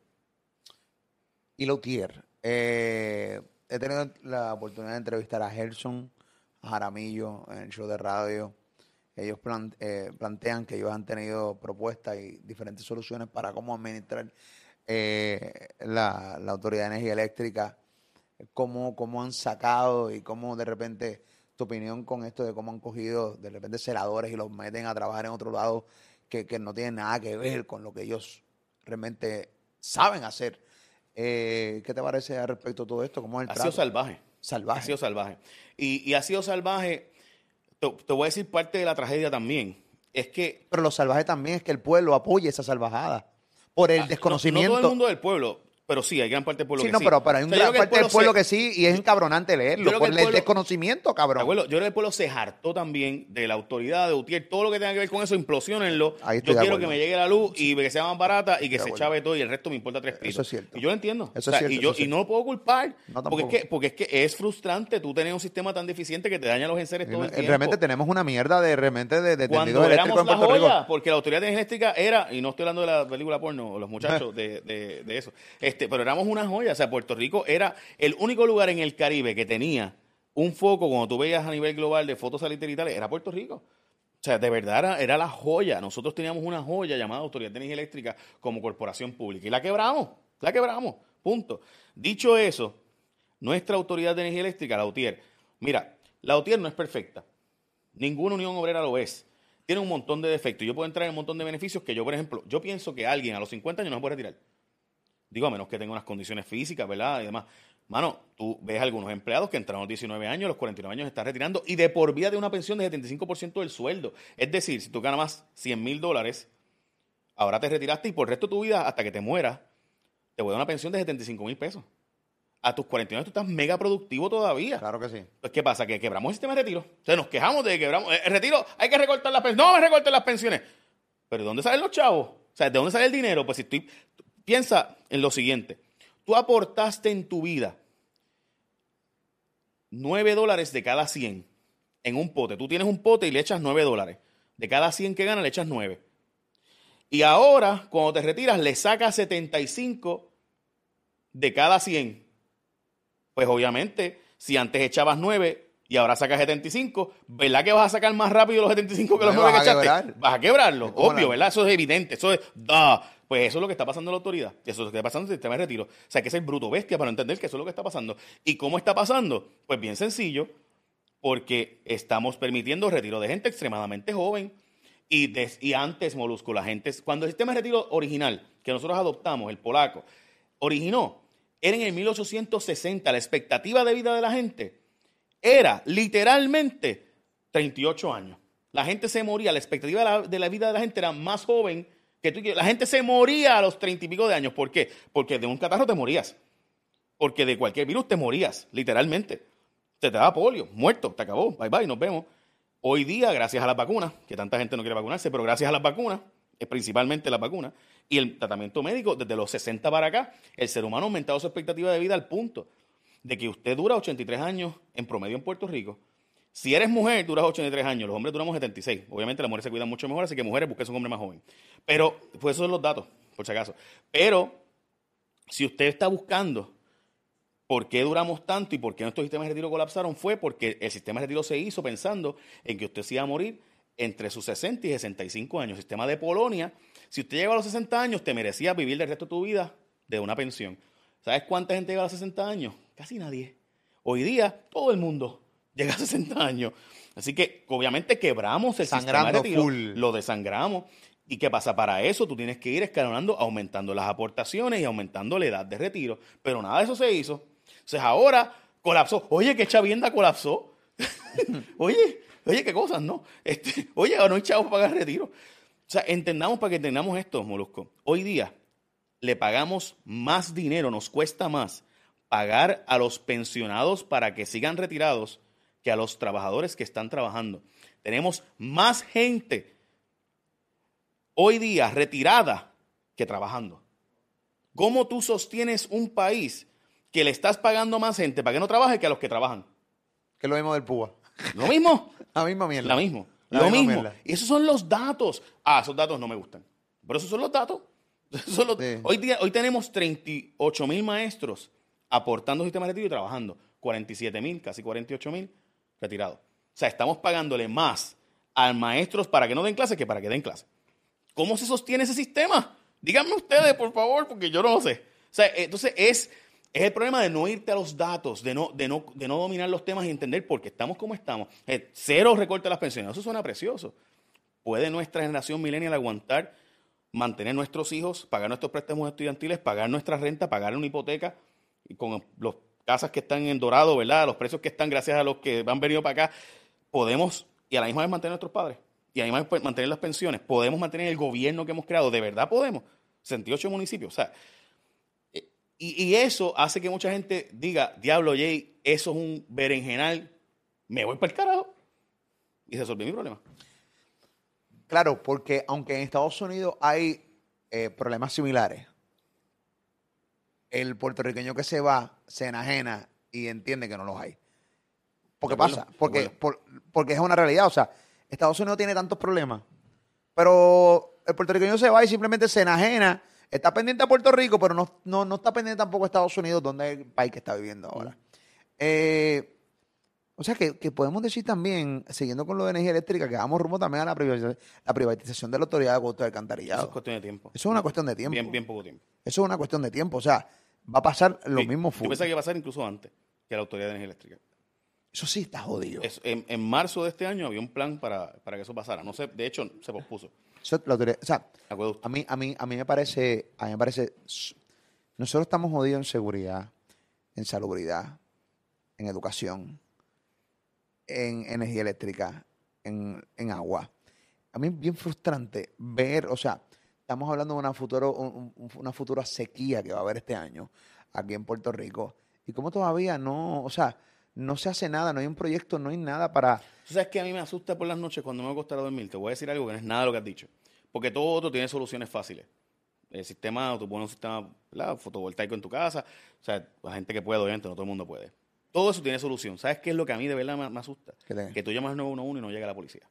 Y Lautier, eh, he tenido la oportunidad de entrevistar a Gerson, a Jaramillo en el show de radio. Ellos plan- eh, plantean que ellos han tenido propuestas y diferentes soluciones para cómo administrar eh, la, la Autoridad de Energía Eléctrica, cómo, cómo han sacado y cómo de repente tu opinión con esto de cómo han cogido de repente celadores y los meten a trabajar en otro lado que, que no tienen nada que ver con lo que ellos realmente saben hacer. Eh, ¿Qué te parece al respecto de todo esto? ¿Cómo es el Ha trato? sido salvaje. Salvaje. Ha sido salvaje. Y, y ha sido salvaje. Te, te voy a decir parte de la tragedia también. Es que Pero lo salvaje también es que el pueblo apoye esa salvajada por el Ah, no- desconocimiento. No, todo el mundo del pueblo, pero sí, hay gran parte del pueblo sí, que no, sí. pero, pero hay O una sea, gran parte del pueblo se- que sí y es encabronante leerlo por el pueblo- desconocimiento, ¿De cabrón. acuerdo? Yo creo que el pueblo se hartó también de la autoridad de UTIER. Todo lo que tenga que ver con eso, implosionenlo. Ahí Yo quiero que me llegue la luz y que sea más barata y que se chave todo y el resto me importa tres pisos. Eso es cierto. Y yo lo entiendo. Eso O sea, es cierto, y, yo, eso y no lo puedo culpar. No, porque, es que, porque es que es frustrante tú tener un sistema tan deficiente que te daña los enseres todo el tiempo. realmente tenemos una mierda de realmente de, de Cuando éramos en la Rico. porque la autoridad eléctrica era, y no estoy hablando de la película porno o los muchachos de, de- de eso, este, pero éramos una joya. O sea, Puerto Rico era el único lugar en el Caribe que tenía un foco, cuando tú veías a nivel global de fotos satelitales, era Puerto Rico. O sea, de verdad era, la joya. Nosotros teníamos una joya llamada Autoridad de Energía Eléctrica como corporación pública. Y la quebramos, la quebramos. Punto. Dicho eso, nuestra Autoridad de Energía Eléctrica, la UTIER, mira, la UTIER no es perfecta. Ninguna unión obrera lo es. Tiene un montón de defectos. Yo puedo entrar en un montón de beneficios que yo, por ejemplo, yo pienso que alguien a los 50 años no se puede retirar. Digo, a menos que tenga unas condiciones físicas, ¿verdad? Y demás. Mano, tú ves algunos empleados que entraron a los 19 años, a los 49 años están retirando y de por vida de una pensión de 75% del sueldo. Es decir, si tú ganas más 100 mil dólares, ahora te retiraste y por el resto de tu vida, hasta que te mueras, te voy a dar una pensión de 75 mil pesos. A tus 49 tú estás mega productivo todavía. Claro que sí. Pues, ¿qué pasa? Que quebramos el sistema de retiro. O sea, nos quejamos de que quebramos. eh, El retiro, hay que recortar las pensiones. No me recorten las pensiones. Pero ¿de dónde salen los chavos? O sea, ¿de dónde sale el dinero? Pues si estoy. Piensa en lo siguiente. Tú aportaste en tu vida 9 dólares de cada 100 en un pote. Tú tienes un pote y le echas 9 dólares. De cada 100 que ganas le echas 9. Y ahora, cuando te retiras, le sacas 75 de cada 100. Pues obviamente, si antes echabas 9 y ahora sacas 75, ¿verdad que vas a sacar más rápido los 75 que los No, 9 que a echaste? Vas a quebrarlo, obvio, ¿verdad? Eso es evidente, eso es da. Pues eso es lo que está pasando en la autoridad. Eso es lo que está pasando en el sistema de retiro. O sea, hay que ser bruto bestia para entender que eso es lo que está pasando. ¿Y cómo está pasando? Pues bien sencillo, porque estamos permitiendo retiro de gente extremadamente joven. Y, antes, Molusco, la gente, cuando el sistema de retiro original que nosotros adoptamos, el polaco, originó, era en el 1860, la expectativa de vida de la gente era literalmente 38 años. La gente se moría, la expectativa de de la vida de la gente era más joven que La gente se moría a los 30 y pico de años. ¿Por qué? Porque de un catarro te morías. Porque de cualquier virus te morías, literalmente. Se te daba polio, muerto, te acabó, bye bye, nos vemos. Hoy día, gracias a las vacunas, que tanta gente no quiere vacunarse, pero gracias a las vacunas, principalmente las vacunas, y el tratamiento médico, desde los 60 para acá, el ser humano ha aumentado su expectativa de vida al punto de que usted dura 83 años en promedio en Puerto Rico. Si eres mujer, duras 83 años, los hombres duramos 76. Obviamente las mujeres se cuidan mucho mejor, así que mujeres busquen un hombre más joven. Pero, pues esos son los datos, por si acaso. Pero, si usted está buscando por qué duramos tanto y por qué nuestros sistemas de retiro colapsaron, fue porque el sistema de retiro se hizo pensando en que usted se iba a morir entre sus 60 y 65 años. Sistema de Polonia. Si usted llega a los 60 años, te merecía vivir el resto de tu vida de una pensión. ¿Sabes cuánta gente llega a los 60 años? Casi nadie. Hoy día, todo el mundo llega a 60 años. Así que, obviamente, quebramos el sistema de retiro, full. lo desangramos. ¿Y qué pasa? Para eso tú tienes que ir escalonando, aumentando las aportaciones y aumentando la edad de retiro. Pero nada de eso se hizo. Entonces ahora colapsó. Oye, que Chavienda colapsó. oye, oye, qué cosas, ¿no? Este, oye, no hay chavos para pagar retiro. O sea, entendamos para que entendamos esto, Molusco. Hoy día le pagamos más dinero, nos cuesta más pagar a los pensionados para que sigan retirados que a los trabajadores que están trabajando. Tenemos más gente hoy día retirada que trabajando. ¿Cómo tú sostienes un país que le estás pagando más gente para que no trabaje que a los que trabajan? Que es lo mismo del púa. Lo mismo. La misma mierda. La mismo. La lo mismo. mierda. Y esos son los datos. Ah, esos datos no me gustan. Pero esos son los datos. Esos son los- Sí. hoy, día, hoy tenemos 38 mil maestros aportando sistemas de retiro y trabajando. 47 mil, casi 48 mil retirados. O sea, estamos pagándole más a maestros para que no den clase que para que den clase. ¿Cómo se sostiene ese sistema? Díganme ustedes, por favor, porque yo no lo sé. O sea, entonces es, es el problema de no irte a los datos, de no, de, no, de no dominar los temas y entender por qué estamos como estamos. Eh, cero recorte a las pensiones. Eso suena precioso. ¿Puede nuestra generación millennial aguantar mantener nuestros hijos, pagar nuestros préstamos estudiantiles, pagar nuestra renta, pagar una hipoteca y con las casas que están en Dorado, ¿verdad? Los precios que están gracias a los que han venido para acá, podemos y a la misma vez mantener a nuestros padres y a la misma vez pues, mantener las pensiones, podemos mantener el gobierno que hemos creado, de verdad podemos, 68 municipios, o sea, eh, y, eso hace que mucha gente diga, diablo Jay, eso es un berenjenal, me voy para el carajo y resolví mi problema. Claro, porque aunque en Estados Unidos hay eh, problemas similares, el puertorriqueño que se va se enajena y entiende que no los hay. Porque acuerdo, pasa, porque, por- porque es una realidad. O sea, Estados Unidos tiene tantos problemas, pero el puertorriqueño se va y simplemente se enajena. Está pendiente a Puerto Rico, pero no, no, no está pendiente tampoco a Estados Unidos, donde es el país que está viviendo ahora. Eh, o sea que, que podemos decir también, siguiendo con lo de energía eléctrica, que vamos rumbo también a la privatización, la privatización de la autoridad de agosto de Eso alcantarillado. es cuestión de tiempo. Eso es una cuestión de tiempo. Bien, bien poco tiempo. Eso es una cuestión de tiempo. O sea, va a pasar lo Sí, mismo Yo full. pensaba que iba a pasar incluso antes que la Autoridad de Energía Eléctrica. Eso sí está jodido. Es- en, en marzo de este año había un plan para, para que eso pasara. No sé, de hecho, se pospuso. Eso, la autoridad- o sea, a mí, a mí, a mí me parece, a mí me parece, nosotros estamos jodidos en seguridad, en salubridad, en educación, en energía eléctrica, en, en agua. A mí es bien frustrante ver, o sea, estamos hablando de una, futuro, un- un- una futura sequía que va a haber este año aquí en Puerto Rico. Y cómo todavía no, o sea, no se hace nada, no hay un proyecto, no hay nada para... ¿Tú sabes que a mí me asusta por las noches cuando me voy a acostar a dormir? Te voy a decir algo que no es nada de lo que has dicho. Porque todo otro tiene soluciones fáciles. El sistema, tú pones un sistema ¿verdad? fotovoltaico en tu casa. O sea, la gente que puede, obviamente, no todo el mundo puede. Todo eso tiene solución. ¿Sabes qué es lo que a mí de verdad me, me asusta? Que tú llamas al 911 y no llega la policía.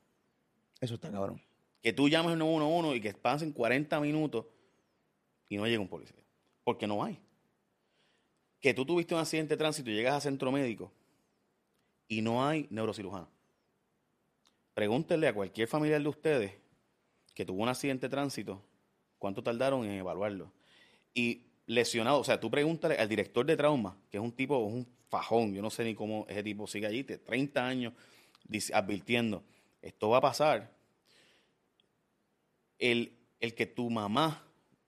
Eso está cabrón. Que tú llames al 911 y que pasen 40 minutos y no llega un policía. Porque no hay. Que tú tuviste un accidente de tránsito y llegas a centro médico y no hay neurocirujano. Pregúntenle a cualquier familiar de ustedes que tuvo un accidente de tránsito, cuánto tardaron en evaluarlo. Y lesionado, o sea, tú pregúntale al director de trauma, que es un tipo, un fajón, yo no sé ni cómo ese tipo sigue allí, de 30 años advirtiendo, esto va a pasar. El, el que tu mamá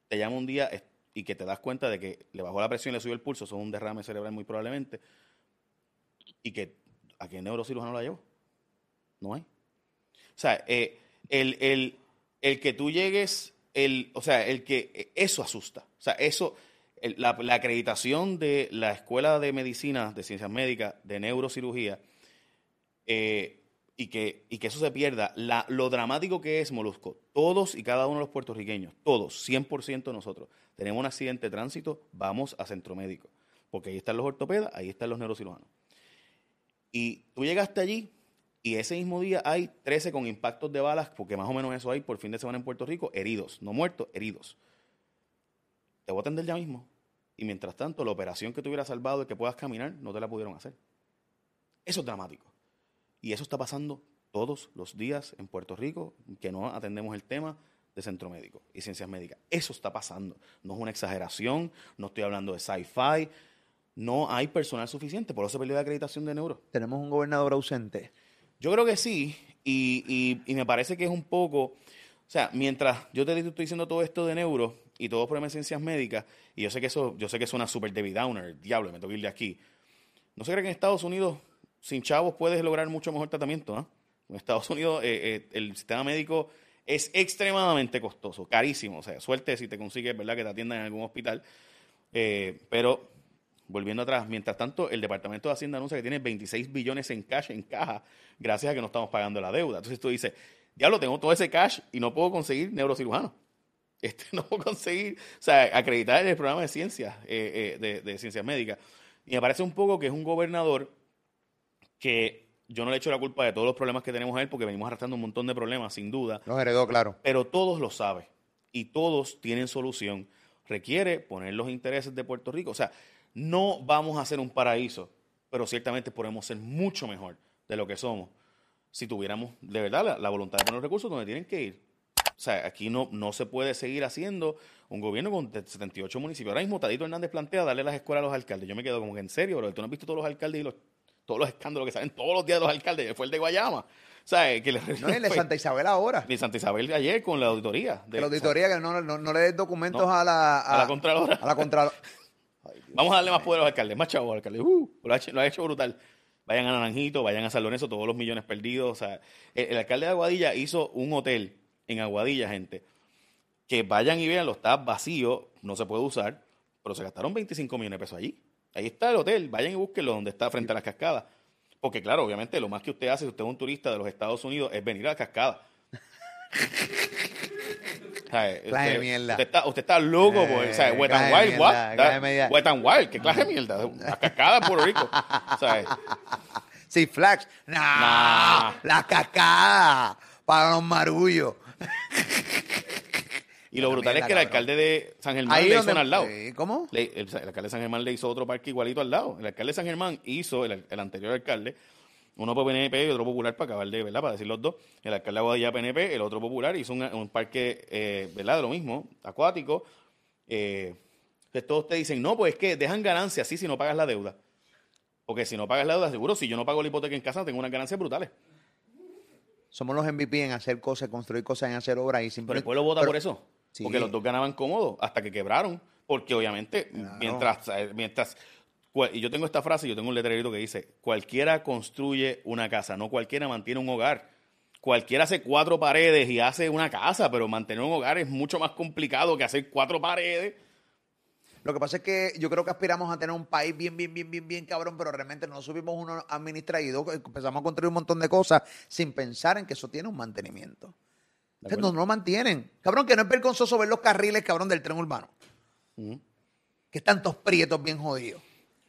te llama un día y que te das cuenta de que le bajó la presión y le subió el pulso, es un derrame cerebral muy probablemente, y que a qué neurocirujano la llevó. No hay. O sea, eh, el, el- el que tú llegues, el, o sea, el que eh, eso asusta. O sea, eso, la, la acreditación de la Escuela de Medicina, de Ciencias Médicas, de Neurocirugía, eh, y, que, y que eso se pierda, lo dramático que es, Molusco, todos y cada uno de los puertorriqueños, todos, 100% nosotros, tenemos un accidente de tránsito, vamos a centro médico, porque ahí están los ortopedas, ahí están los neurocirujanos. Y tú llegaste allí y ese mismo día hay 13 con impactos de balas, porque más o menos eso hay por fin de semana en Puerto Rico, heridos, no muertos, heridos. Te voy a atender ya mismo. Y mientras tanto, la operación que te hubiera salvado y que puedas caminar, no te la pudieron hacer. Eso es dramático. Y eso está pasando todos los días en Puerto Rico que no atendemos el tema de centro médico y ciencias médicas. Eso está pasando. No es una exageración, no estoy hablando de sci-fi. No hay personal suficiente, por eso se perdió la acreditación de neuro. Tenemos un gobernador ausente. Yo creo que sí, y, y, me parece que es un poco, o sea, mientras yo te estoy diciendo todo esto de neuro y todos problemas de ciencias médicas, y yo sé que eso, yo sé que suena súper David Downer, diablo, me tengo que ir de aquí. ¿No se cree que en Estados Unidos, sin chavos, puedes lograr mucho mejor tratamiento? ¿no? En Estados Unidos, eh, eh, el sistema médico es extremadamente costoso, carísimo. O sea, suerte si te consigues, ¿verdad?, que te atiendan en algún hospital. Eh, pero, volviendo atrás, mientras tanto, el Departamento de Hacienda anuncia que tiene 26 billones en cash, en caja, gracias a que no estamos pagando la deuda. Entonces tú dices, diablo, tengo todo ese cash y no puedo conseguir neurocirujano. Este, no puedo conseguir, o sea, acreditar el programa de ciencias, de ciencias médicas. Y me parece un poco que es un gobernador que yo no le echo la culpa de todos los problemas que tenemos a él porque venimos arrastrando un montón de problemas, sin duda. Los heredó, claro. Pero todos lo saben y todos tienen solución. Requiere poner los intereses de Puerto Rico. O sea, no vamos a ser un paraíso, pero ciertamente podemos ser mucho mejor de lo que somos si tuviéramos de verdad la, voluntad de poner los recursos donde tienen que ir. O sea, aquí no, no se puede seguir haciendo un gobierno con 78 municipios. Ahora mismo Tadito Hernández plantea darle las escuelas a los alcaldes. Yo me quedo como que en serio, bro. Tú no has visto todos los alcaldes y los todos los escándalos que salen todos los días de los alcaldes, fue el de Guayama. ¿Sabes? Que le, no, el de Santa Isabel ahora. De Santa Isabel ayer con la auditoría. De, la auditoría que no, no, le den documentos a la... A, la Contralora. A la Contralora. Vamos a darle más poder a los alcaldes, más chavos a los alcaldes. Uh, lo, ha hecho, brutal. Vayan a Naranjito, vayan a San Lorenzo, todos los millones perdidos. O sea, el, alcalde de Aguadilla hizo un hotel en Aguadilla, gente. Que vayan y vean, lo está vacío, no se puede usar, pero se gastaron 25 millones de pesos allí. Ahí está el hotel, vayan y búsquenlo donde está frente a las cascadas. Porque claro, obviamente lo más que usted hace si usted es un turista de los Estados Unidos es venir a la cascada. clase mierda. Usted está, loco, pues, o sea, Wet and Wild, what? Wet and Wild, ¿qué clase de mierda? La cascada de Puerto Rico, ¿sabes? Sí, Flax, no, la cascada para los marullos. Y lo brutal es que el alcalde de San Germán le hizo al lado. ¿Cómo? el, alcalde de San Germán le hizo otro parque igualito al lado. El alcalde de San Germán hizo, el, anterior alcalde, uno por PNP y otro popular para acabar de, ¿verdad? Para decir los dos. El alcalde de Aguadilla PNP, el otro popular, hizo un, parque, eh, ¿verdad? De lo mismo, acuático. Eh, entonces todos te dicen, no, pues es que dejan ganancias, sí, si no pagas la deuda. Porque si no pagas la deuda, seguro, si yo no pago la hipoteca en casa, tengo unas ganancias brutales. Somos los MVP en hacer cosas, construir cosas, en hacer obras y simplemente... Pero el pueblo vota por eso. Porque los dos ganaban cómodo hasta que quebraron. Porque obviamente, mientras, eh, mientras y yo tengo esta frase, yo tengo un letrerito que dice, cualquiera construye una casa, no cualquiera mantiene un hogar. Cualquiera hace cuatro paredes y hace una casa, pero mantener un hogar es mucho más complicado que hacer cuatro paredes. Lo que pasa es que yo creo que aspiramos a tener un país bien, bien, bien, bien, bien cabrón, pero realmente no subimos uno administrado, empezamos a construir un montón de cosas sin pensar en que eso tiene un mantenimiento no, no lo mantienen. Cabrón, que no es vergonzoso ver los carriles, cabrón, del tren urbano. Que están todos prietos bien jodidos.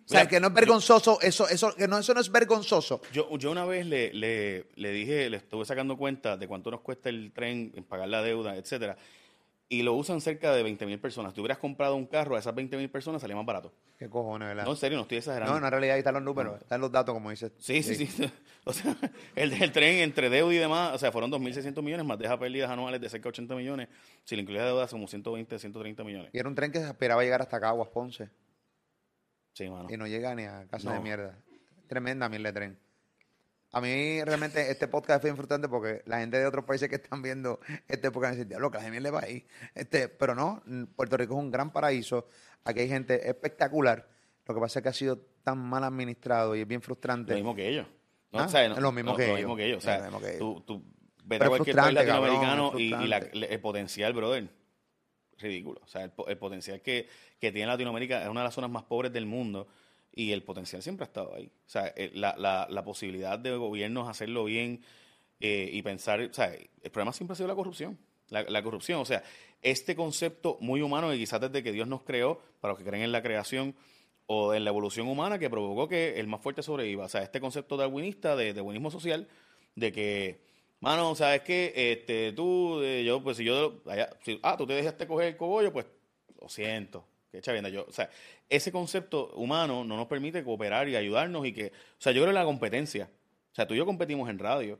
O sea, que no es vergonzoso, eso, eso, que no, eso no es vergonzoso. Yo, yo una vez le, le, le, dije, le estuve sacando cuenta de cuánto nos cuesta el tren, en pagar la deuda, etcétera y lo usan cerca de 20 mil personas. Si hubieras comprado un carro a esas 20 mil personas, salía más barato. ¿Qué cojones, verdad? No, en serio, no estoy exagerando. No, en realidad ahí están los números, están los datos, como dices. Sí, sí, sí. O sea, el, el, tren entre deuda y demás, o sea, fueron 2.600 millones, más deja pérdidas anuales de cerca de 80 millones. Si le incluye deuda, como 120, 130 millones. Y era un tren que esperaba llegar hasta Caguas, Ponce. Sí, mano. Y no llega ni a casa de mierda. Tremenda mierda de tren. A mí realmente este podcast es bien frustrante porque la gente de otros países que están viendo este podcast dice, diablo, que la le va ahí. Este, pero no, Puerto Rico es un gran paraíso. Aquí hay gente espectacular. Lo que pasa es que ha sido tan mal administrado y es bien frustrante. Lo mismo que ellos. ¿No? ¿Ah? O lo mismo que ellos. Lo mismo que ellos. O sea, tú, tú vete a cualquier país latinoamericano y, el potencial, brother, ridículo. O sea, el, el potencial que, que tiene Latinoamérica es una de las zonas más pobres del mundo y el potencial siempre ha estado ahí. O sea, eh, la, la, posibilidad de gobiernos hacerlo bien eh, y pensar, o sea, el problema siempre ha sido la corrupción. La, corrupción, o sea, este concepto muy humano que quizás desde que Dios nos creó, para los que creen en la creación o en la evolución humana, que provocó que el más fuerte sobreviva. O sea, este concepto darwinista, de, buenismo social, de que, mano, ¿sabes qué? Este, tú, eh, yo, pues si yo, ah, tú te dejaste coger el cogollo, pues lo siento, yo, o sea, ese concepto humano no nos permite cooperar y ayudarnos y que, o sea, yo creo en la competencia. O sea, tú y yo competimos en radio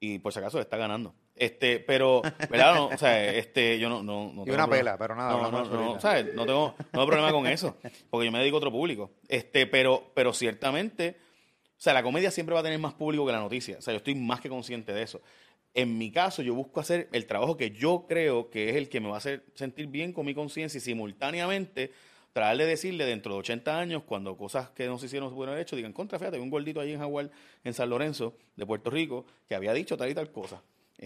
Y por si acaso está ganando. Este, pero, ¿verdad? No, o sea, este, yo no, no, no Y tengo una problema. pela, pero nada, No, no, no. ¿sabes? No tengo, no tengo problema con eso, porque yo me dedico a otro público. Este, pero, pero ciertamente, o sea, la comedia siempre va a tener más público que la noticia. O sea, yo estoy más que consciente de eso. En mi caso, yo busco hacer el trabajo que yo creo que es el que me va a hacer sentir bien con mi conciencia y simultáneamente tratar de decirle dentro de 80 años, cuando cosas que no se hicieron se pudieron haber hecho, digan, contra, fíjate, hay un gordito ahí en Jaguar, en San Lorenzo, de Puerto Rico, que había dicho tal y tal cosa.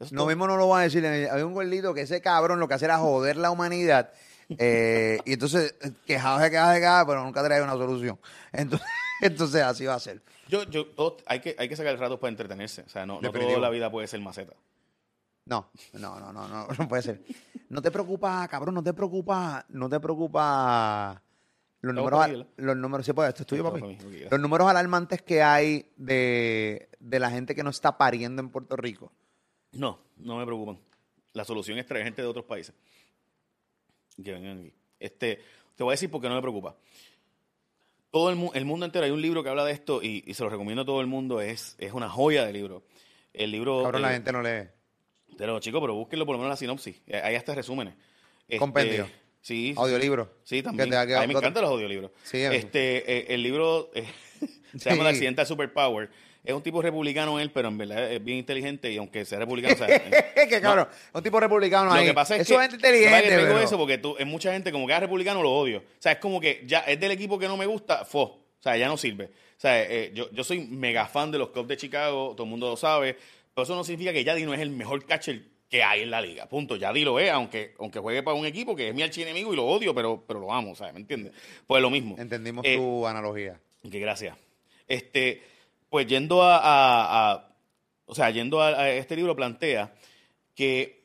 Este, No mismo no lo va a decir. Había un gordito que ese cabrón lo que hacía era joder la humanidad. eh, y entonces, eh, quejaba, se quejaba, pero nunca traía una solución. Entonces, entonces así va a ser. Yo, yo, todo- hay, que, hay que sacar el rato para entretenerse. O sea, no, no Definitivo. toda la vida puede ser maceta. No, no, no, no, no, no puede ser. No te preocupa, cabrón, no te preocupa, no te preocupa los Estamos números, los números, sí, pues esto es tuyo, Estamos papi. Los números alarmantes que hay de, de la gente que no está pariendo en Puerto Rico. No, no me preocupan. La solución es traer gente de otros países. Que vengan aquí. Este, te voy a decir por qué no me preocupa. Todo el, mu- el mundo entero, hay un libro que habla de esto y, y se lo recomiendo a todo el mundo. Es, es una joya de libro. El libro. Cabrón, la gente no lee. Pero chicos, pero búsquenlo por lo menos la sinopsis. Eh, Hay hasta resúmenes. Este, Compendio. Sí. Audiolibro. Sí, también. A mí me encantan los audiolibros. Sí, este, eh, el libro eh, se Sí. llama El accidente de Superpower. Es un tipo republicano él, pero en verdad es bien inteligente y aunque sea republicano, o sea, eh, que cabrón, un tipo republicano lo ahí. que pasa es Eso que, es es inteligente, que pero- eso porque tú, en mucha gente como que es republicano lo odio. O sea, es como que ya es del equipo que no me gusta, fo. O sea, ya no sirve. O sea, eh, yo, yo soy mega fan de los Cubs de Chicago, todo el mundo lo sabe, pero eso no significa que Yadi no es el mejor catcher que hay en la liga. Punto. Yadi lo es, aunque, aunque juegue para un equipo que es mi archienemigo y lo odio, pero, pero lo amo, ¿sabes? ¿Me entiendes? Pues lo mismo. Entendimos Eh, tu analogía. que gracias. Este, pues yendo a, o sea, yendo a, este libro plantea que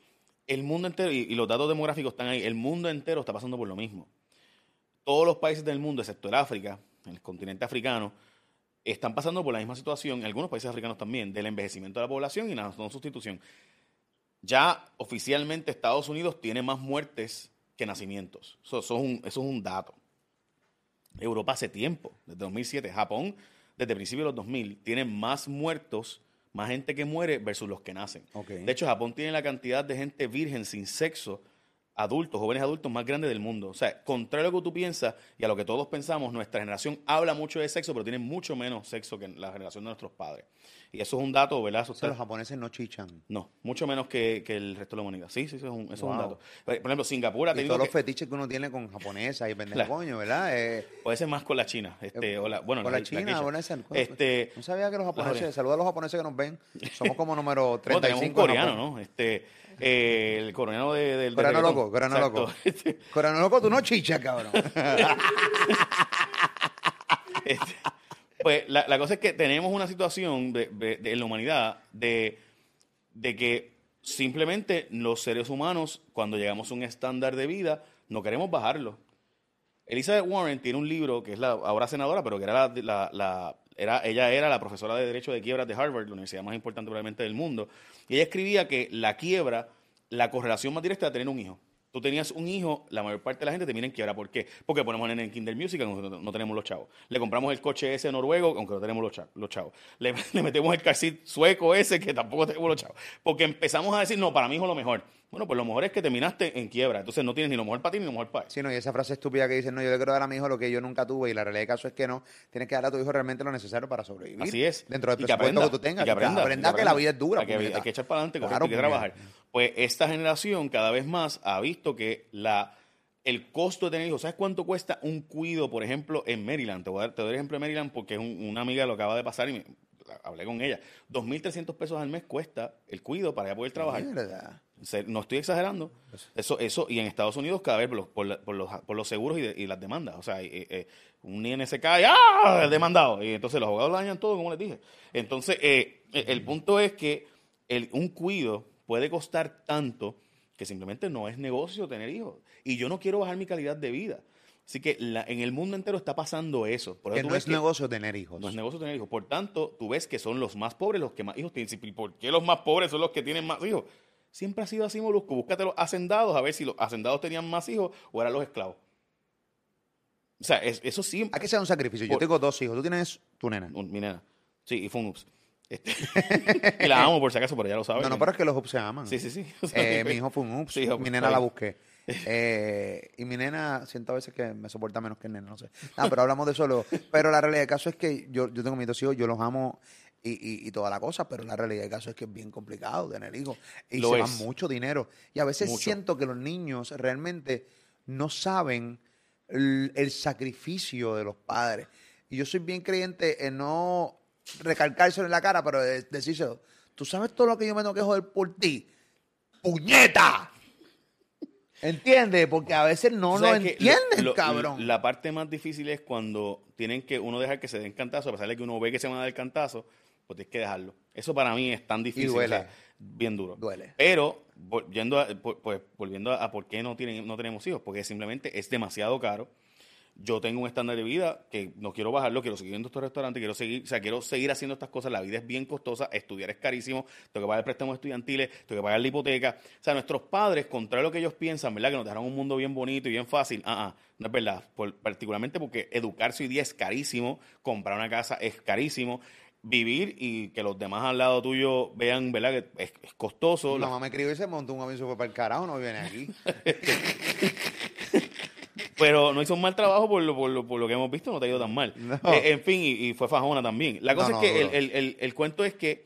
el mundo entero, y, los datos demográficos están ahí, el mundo entero está pasando por lo mismo. Todos los países del mundo, excepto el África, el continente africano, están pasando por la misma situación, algunos países africanos también, del envejecimiento de la población y la no sustitución. Ya oficialmente Estados Unidos tiene más muertes que nacimientos. Eso, eso es, un, eso es un dato. Europa hace tiempo, desde 2007. Japón, desde principios de los 2000, tiene más muertos, más gente que muere versus los que nacen. Ok. De hecho, Japón tiene la cantidad de gente virgen sin sexo, adultos, jóvenes adultos más grande del mundo. O sea, contrario a lo que tú piensas y a lo que todos pensamos, nuestra generación habla mucho de sexo, pero tiene mucho menos sexo que la generación de nuestros padres. Y eso es un dato, ¿verdad? Eso O sea, los japoneses no chichan. no, mucho menos que, que el resto de la humanidad. Sí, sí, eso es un, eso es un Wow. dato. Por ejemplo, Singapur ha Y tenido todos los que- fetiches que uno tiene con japonesa y pendejo coño, ¿verdad? Eh, puede ser más con la China. Este, o la, bueno, con la China, geisha. con esa- Este, no sabía que los japoneses, saluda a los japoneses que nos ven, somos como número Bueno, 35 tenemos un coreano. ¿no? Este, eh, el coreano de, del reggaetón. loco, Exacto. loco. Coreano loco, tú no chichas, cabrón. este, pues la, la cosa es que tenemos una situación de, de- la humanidad de, de que simplemente los seres humanos, cuando llegamos a un estándar de vida, no queremos bajarlo. Elizabeth Warren tiene un libro que es la ahora senadora, pero que era la, la- la- ella era la profesora de Derecho de Quiebras de Harvard, la universidad más importante probablemente del mundo. Y ella escribía que la quiebra, la correlación más directa era tener un hijo. Tú tenías un hijo, la mayor parte de la gente termina en quiebra. ¿Por qué? Porque ponemos en el Kinder Music, aunque no, no tenemos los chavos. Le compramos el coche ese noruego, aunque no tenemos los chavos. Le, le metemos el seat sueco ese, que tampoco tenemos los chavos. Porque empezamos a decir, no, para mi hijo lo mejor. Bueno, pues lo mejor es que terminaste en quiebra. Entonces no tienes ni lo mejor para ti ni lo mejor para él. Sí, no, y esa frase estúpida que dicen, no, yo le quiero dar a mi hijo lo que yo nunca tuve, y la realidad del caso es que no, tienes que dar a tu hijo realmente lo necesario para sobrevivir. Así es. Dentro del Y que aprenda, que tú tengas. y que aprenda, que que la vida es dura. Hay que, puñeta. hay que echar para adelante, correcto, Claro, hay que trabajar. Pues esta generación cada vez más ha visto que la, el costo de tener hijos, ¿sabes cuánto cuesta un cuido, por ejemplo, en Maryland? Te, voy a dar, te doy el ejemplo de Maryland porque es un- una amiga lo acaba de pasar y me- hablé con ella. 2.300 pesos al mes cuesta el cuido para ella poder trabajar. Mierda. No estoy exagerando. Eso, eso, y en Estados Unidos cada vez por los, por los, por los seguros y, de- y las demandas. O sea, eh, eh, un INS se cae, ¡ah! El demandado. Y entonces los abogados lo dañan todo, como les dije. Entonces, eh, eh, el punto es que el, un cuido puede costar tanto que simplemente no es negocio tener hijos. Y yo no quiero bajar mi calidad de vida. Así que la- en el mundo entero está pasando eso. Por eso Que tú no ves es que- negocio tener hijos. no es negocio tener hijos. Por tanto, tú ves que son los más pobres los que más hijos tienen. ¿Y por qué los más pobres son los que tienen más hijos? Siempre ha sido así, Molusco. Búscate los hacendados a ver si los hacendados tenían más hijos o eran los esclavos. O sea, es- eso sí. Hay que ser un sacrificio. Yo Por- tengo dos hijos. Tú tienes tu nena. Un- mi nena. Sí, y fue un ups. Este, y la amo por si acaso, pero ya lo sabes. No, no, pero es que los ups se aman. Sí, sí, sí. Eh, mi hijo fue un ups. Sí, mi pues, nena la busqué. Eh, y mi nena, siento a veces que me soporta menos que el nene, no sé. No, pero hablamos de eso. luego. Pero la realidad del caso es que yo, yo tengo mis dos hijos, yo los amo y, y, y toda la cosa, pero la realidad del caso es que es bien complicado tener hijos. Y Lo se es. van mucho dinero. Y a veces Mucho. siento que los niños realmente no saben el, el sacrificio de los padres. Y yo soy bien creyente en no recalcárselo en la cara, pero de- decírselo. Tú sabes todo lo que yo me tengo que joder por ti. ¡Puñeta! ¿Entiendes? Porque a veces no lo entienden, lo- cabrón. La parte más difícil es cuando tienen que uno dejar que se den cantazo, a pesar de que uno ve que se van a dar cantazo, pues tienes que dejarlo. Eso para mí es tan difícil, duele. o sea, bien duro. Duele. Pero volviendo a, pues, volviendo a, por qué no tienen no tenemos hijos, porque simplemente es demasiado caro. Yo tengo un estándar de vida que no quiero bajarlo, quiero seguir en estos restaurantes, quiero seguir, o sea, quiero seguir haciendo estas cosas. La vida es bien costosa, estudiar es carísimo, tengo que pagar préstamos estudiantiles, tengo que pagar la hipoteca. O sea, nuestros padres, contrario a lo que ellos piensan, ¿verdad? Que nos dejaron un mundo bien bonito y bien fácil. Ah, ah, no es verdad. Por- particularmente porque educarse hoy día es carísimo, comprar una casa es carísimo. Vivir y que los demás al lado tuyo vean, ¿verdad? Que es, es costoso. Mi La- mamá me escribió y se montó un avión fue para el carajo, no viene aquí. Pero no hizo un mal trabajo por lo, por lo, por lo que hemos visto, no te ha ido tan mal. No. Eh, en fin, y, y fue fajona también. La cosa no, es que el- el- el cuento es que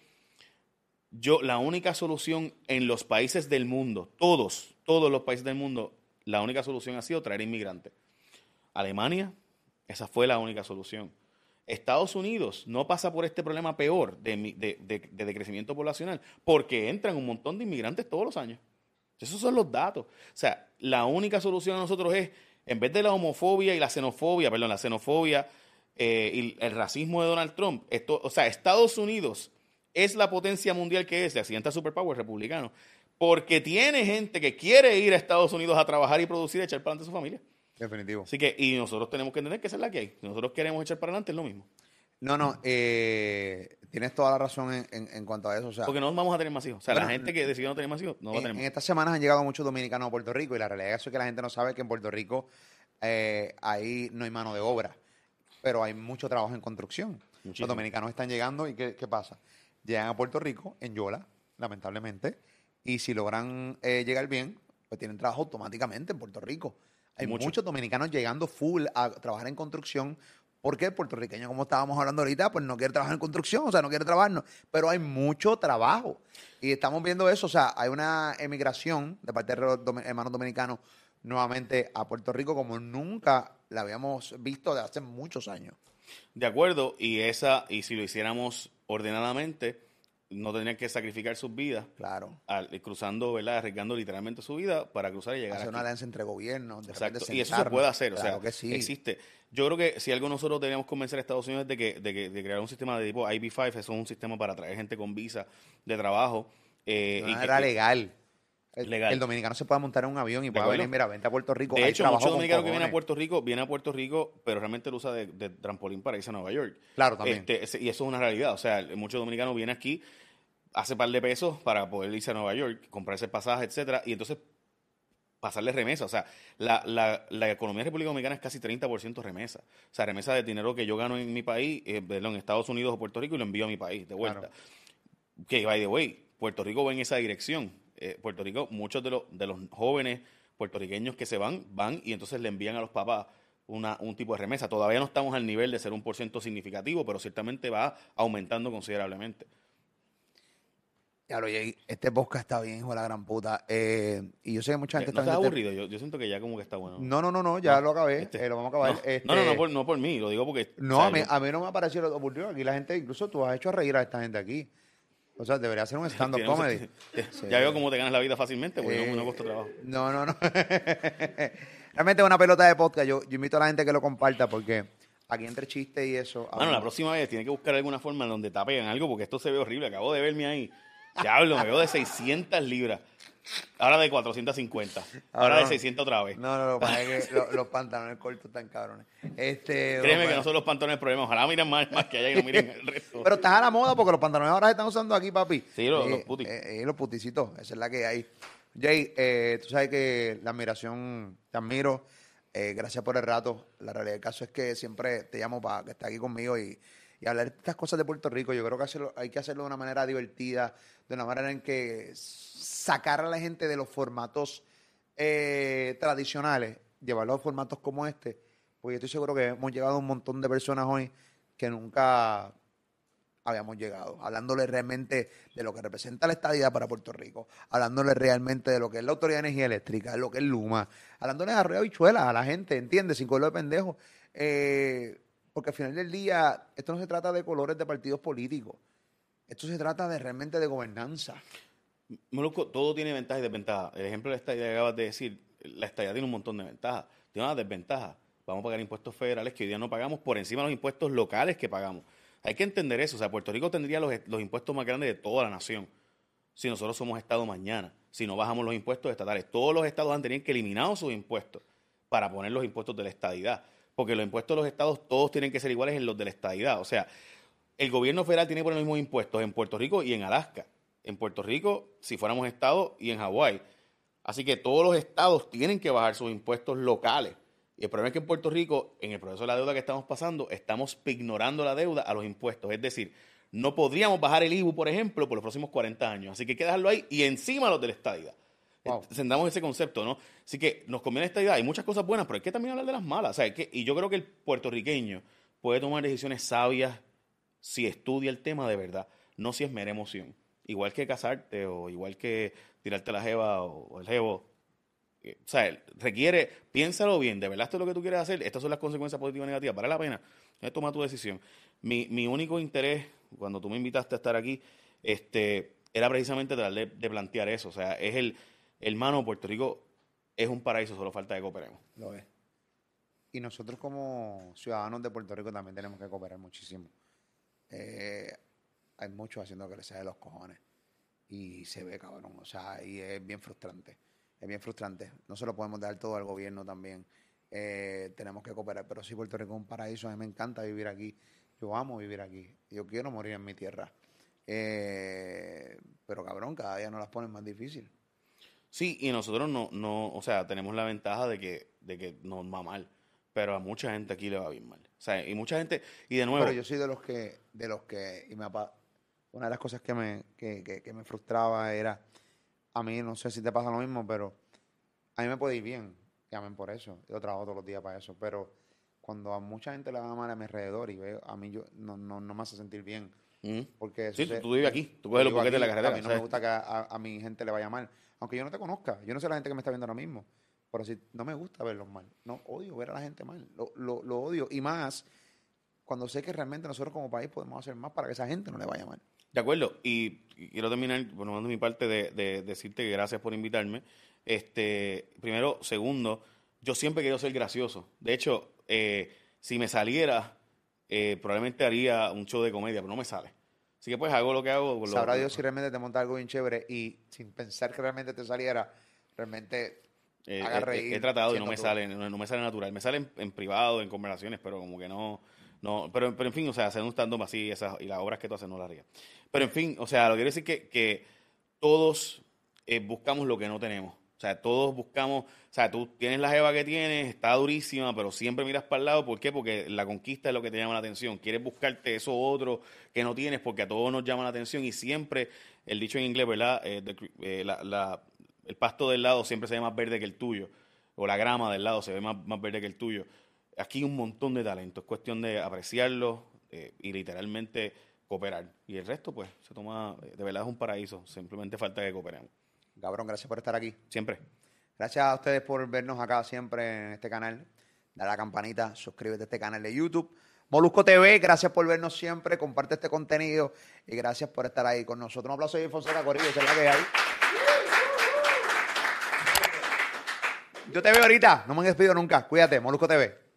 yo, la única solución en los países del mundo, todos, todos los países del mundo, la única solución ha sido traer inmigrantes. Alemania, esa fue la única solución. Estados Unidos no pasa por este problema peor de, mi- de, de- de decrecimiento poblacional porque entran un montón de inmigrantes todos los años. Esos son los datos. O sea, la única solución a nosotros es, en vez de la homofobia y la xenofobia, perdón, la xenofobia eh, y el racismo de Donald Trump, esto, o sea, Estados Unidos es la potencia mundial que es, la siguiente superpower republicano, porque tiene gente que quiere ir a Estados Unidos a trabajar y producir y echar para adelante a su familia. Definitivo. Así que, y nosotros tenemos que entender que esa es la que hay. Si nosotros queremos echar para adelante, es lo mismo. No, no, eh, tienes toda la razón en, en- en cuanto a eso. O sea, Porque no vamos a tener más hijos. O sea, la gente que decidió no tener más hijos, no va a en, tener en más. estas semanas han llegado muchos dominicanos a Puerto Rico y la realidad es que la gente no sabe que en Puerto Rico eh, ahí no hay mano de obra, pero hay mucho trabajo en construcción. Muchísimo. Los dominicanos están llegando y ¿qué, qué pasa? Llegan a Puerto Rico en Yola, lamentablemente, y si logran eh, llegar bien, pues tienen trabajo automáticamente en Puerto Rico. Hay Mucho. muchos dominicanos llegando full a trabajar en construcción. Porque el puertorriqueño, como estábamos hablando ahorita, pues no quiere trabajar en construcción, o sea, no quiere trabajar, no. pero hay mucho trabajo. Y estamos viendo eso, o sea, hay una emigración de parte de los hermanos dominicanos nuevamente a Puerto Rico como nunca la habíamos visto de hace muchos años. De acuerdo, y esa, y si lo hiciéramos ordenadamente, no tendrían que sacrificar sus vidas Claro. al- cruzando, ¿verdad? Arriesgando literalmente su vida para cruzar y llegar Hacer aquí. una alianza entre gobiernos, de Exacto. Y eso se puede hacer, o sea, que sí. existe. Yo creo que si algo nosotros deberíamos convencer a Estados Unidos es de que, de que de crear un sistema de tipo IB5, eso es un sistema para traer gente con visa de trabajo. eh, De y manera que- legal. El, Legal. el dominicano se pueda montar en un avión y pueda venir, mira, vente a Puerto Rico. De hay hecho, muchos dominicanos que vienen a. Puerto Rico, vienen a Puerto Rico, pero realmente lo usa de, de trampolín para irse a Nueva York. Claro, también. Este, y eso es una realidad. O sea, muchos dominicanos vienen aquí, hace par de pesos para poder irse a Nueva York, comprarse pasajes, etcétera, y entonces pasarle remesa. O sea, la, la, la economía de República Dominicana es casi 30% remesa. O sea, remesa de dinero que yo gano en mi país, eh, en Estados Unidos o Puerto Rico, y lo envío a mi país de vuelta. Claro. Que, by the way, Puerto Rico va en esa dirección. Eh, Puerto Rico, muchos de los, de los jóvenes puertorriqueños que se van, van y entonces le envían a los papás una, un tipo de remesa. Todavía no estamos al nivel de ser un por ciento significativo, pero ciertamente va aumentando considerablemente. Ya lo Jay, este podcast está bien, hijo de la gran puta. Eh, y yo sé que mucha Eh, gente ¿No está estás este- aburrido? Yo, yo siento que ya como que está bueno. No, no, no, no, ya No, lo acabé. este- eh, lo vamos a acabar. No, Este, no, no, no por, no por mí, lo digo porque... No, o sea, a, mí, yo- a mí no me ha parecido aburrido. Aquí la gente, incluso tú has hecho reír a esta gente aquí. O sea, debería ser un stand-up comedy. Ya veo cómo te ganas la vida fácilmente, porque no, Eh, no cuesta trabajo. No, no, no. Realmente es una pelota de podcast. Yo, yo invito a la gente que lo comparta porque aquí entre chistes y eso. Bueno, la próxima vez tiene que buscar alguna forma en donde tapen algo, porque esto se ve horrible. Acabo de verme ahí. Diablo, me veo de 600 libras. Ahora de 450. Ahora de no. 600 otra vez. No, no, lo que pasa es que lo- los pantalones cortos están cabrones. Este, Créeme que no son los pantalones el problema. Ojalá miren más, más que allá y no miren el resto. Pero estás a la moda porque los pantalones ahora se están usando aquí, papi. Sí, los- Eh, los putis. eh, eh, los puticitos, esa es la que hay. Jay, eh, tú sabes que la admiración, te admiro. gracias por el rato. La realidad del caso es que siempre te llamo para que estés aquí conmigo y, y hablar de estas cosas de Puerto Rico. Yo creo que hay que hacerlo de una manera divertida, de una manera en que sacar a la gente de los formatos eh, tradicionales, llevarlo a formatos como este, porque estoy seguro que hemos llegado a un montón de personas hoy que nunca habíamos llegado, hablándole realmente de lo que representa la estadidad para Puerto Rico, hablándole realmente de lo que es la Autoridad de Energía Eléctrica, lo que es Luma, hablándole a Arreo Bichuelas, a la gente, ¿entiendes? Sin color de pendejo. Eh, porque al final del día, esto no se trata de colores de partidos políticos, esto se trata de realmente de gobernanza. Molusco, todo tiene ventajas y desventajas. El ejemplo de la estadía que acabas de decir, la estadía tiene un montón de ventajas. Tiene una desventaja. Vamos a pagar impuestos federales que hoy día no pagamos por encima de los impuestos locales que pagamos. Hay que entender eso. O sea, Puerto Rico tendría los, los impuestos más grandes de toda la nación si nosotros somos Estado mañana, si no bajamos los impuestos estatales. Todos los estados han tenido que eliminar sus impuestos para poner los impuestos de la estadidad. Porque los impuestos de los estados todos tienen que ser iguales en los de la estadidad. O sea, el gobierno federal tiene poner los mismos impuestos en Puerto Rico y en Alaska. En Puerto Rico, si fuéramos estado, y en Hawái. Así que todos los estados tienen que bajar sus impuestos locales. Y el problema es que en Puerto Rico, en el proceso de la deuda que estamos pasando, estamos ignorando la deuda a los impuestos. Es decir, no podríamos bajar el IBU, por ejemplo, por los próximos 40 años. Así que hay que dejarlo ahí y encima los de la estadidad. Wow. Sentamos ese concepto, ¿no? Así que nos conviene esta idea. Hay muchas cosas buenas, pero hay que también hablar de las malas. O sea, hay que- y yo creo que el puertorriqueño puede tomar decisiones sabias si estudia el tema de verdad, no si es mera emoción. Igual que casarte o igual que tirarte la jeva o, o el jevo. Eh, O sea, requiere, piénsalo bien, de verdad esto es lo que tú quieres hacer, estas son las consecuencias positivas y negativas, vale la pena, Eh, toma tu decisión. Mi, mi único interés, cuando tú me invitaste a estar aquí, este, era precisamente tratar de, de plantear eso. O sea, es el, hermano, Puerto Rico es un paraíso, solo falta que cooperemos. Lo es. Y nosotros como ciudadanos de Puerto Rico también tenemos que cooperar muchísimo. Eh, hay muchos haciendo que les de los cojones. Y se ve, cabrón. O sea, y es bien frustrante. Es bien frustrante. No se lo podemos dar todo al gobierno también. Eh, tenemos que cooperar. Pero sí, Puerto Rico es un paraíso. A mí me encanta vivir aquí. Yo amo vivir aquí. Yo quiero morir en mi tierra. Eh, pero cabrón, cada día nos las ponen más difícil. Sí, y nosotros no, no, o sea, tenemos la ventaja de que, de que nos va mal, pero a mucha gente aquí le va bien mal. O sea, y mucha gente, y de nuevo, Pero yo soy de los que, de los que, y me apa- una de las cosas que me, que, que- que me frustraba era, a mí no sé si te pasa lo mismo, pero a mí me puede ir bien, llamen por eso, yo trabajo todos los días para eso, pero cuando a mucha gente le va mal a mi alrededor y veo, a mí yo no, no, no me hace sentir bien, mm, porque Sí, se- tú vives aquí, tú coges los vivo boquetes de la carretera, A mí no ¿sabes? me gusta que a- a mi gente le vaya mal, aunque yo no te conozca, yo no sé la gente que me está viendo ahora mismo, pero si no me gusta verlos mal, no odio ver a la gente mal, lo, lo, lo odio, y más cuando sé que realmente nosotros como país podemos hacer más para que esa gente no le vaya mal. De acuerdo, y, quiero terminar, menos de mi parte, de, de decirte que gracias por invitarme. Este, primero, segundo, yo siempre querido ser gracioso. De hecho, eh, si me saliera, eh, probablemente haría un show de comedia, pero no me sale. Así que pues hago lo que hago. lo- Sabrá Dios si realmente te monta algo bien chévere y sin pensar que realmente te saliera, realmente Eh, haga he- he, reír he tratado y no me tú. sale, no, no me sale natural. Me sale en, en privado, en conversaciones, pero como que no, no, pero, pero en fin, o sea, hacer un stand-up así esas, y las obras que tú haces no las haría. Pero en fin, o sea, lo que quiero decir que, que todos eh, buscamos lo que no tenemos. O sea, todos buscamos, o sea, tú tienes la jeva que tienes, está durísima, pero siempre miras para el lado. ¿Por qué? Porque la conquista es lo que te llama la atención. Quieres buscarte eso otro que no tienes porque a todos nos llama la atención y siempre, el dicho en inglés, ¿verdad? Eh, eh, la- el pasto del lado siempre se ve más verde que el tuyo, o la grama del lado se ve más, más verde que el tuyo. Aquí hay un montón de talento, es cuestión de apreciarlo eh, y literalmente cooperar. Y el resto, pues, se toma, de verdad es un paraíso, simplemente falta que cooperemos. Cabrón, gracias por estar aquí. Siempre. Gracias a ustedes por vernos acá siempre en este canal. Dale a la campanita, suscríbete a este canal de YouTube. Molusco TV, gracias por vernos siempre, comparte este contenido y gracias por estar ahí con nosotros. Un aplauso a Fonseca Corrillo, esa es la que hay. Yo te veo ahorita, no me despido nunca. Cuídate, Molusco TV.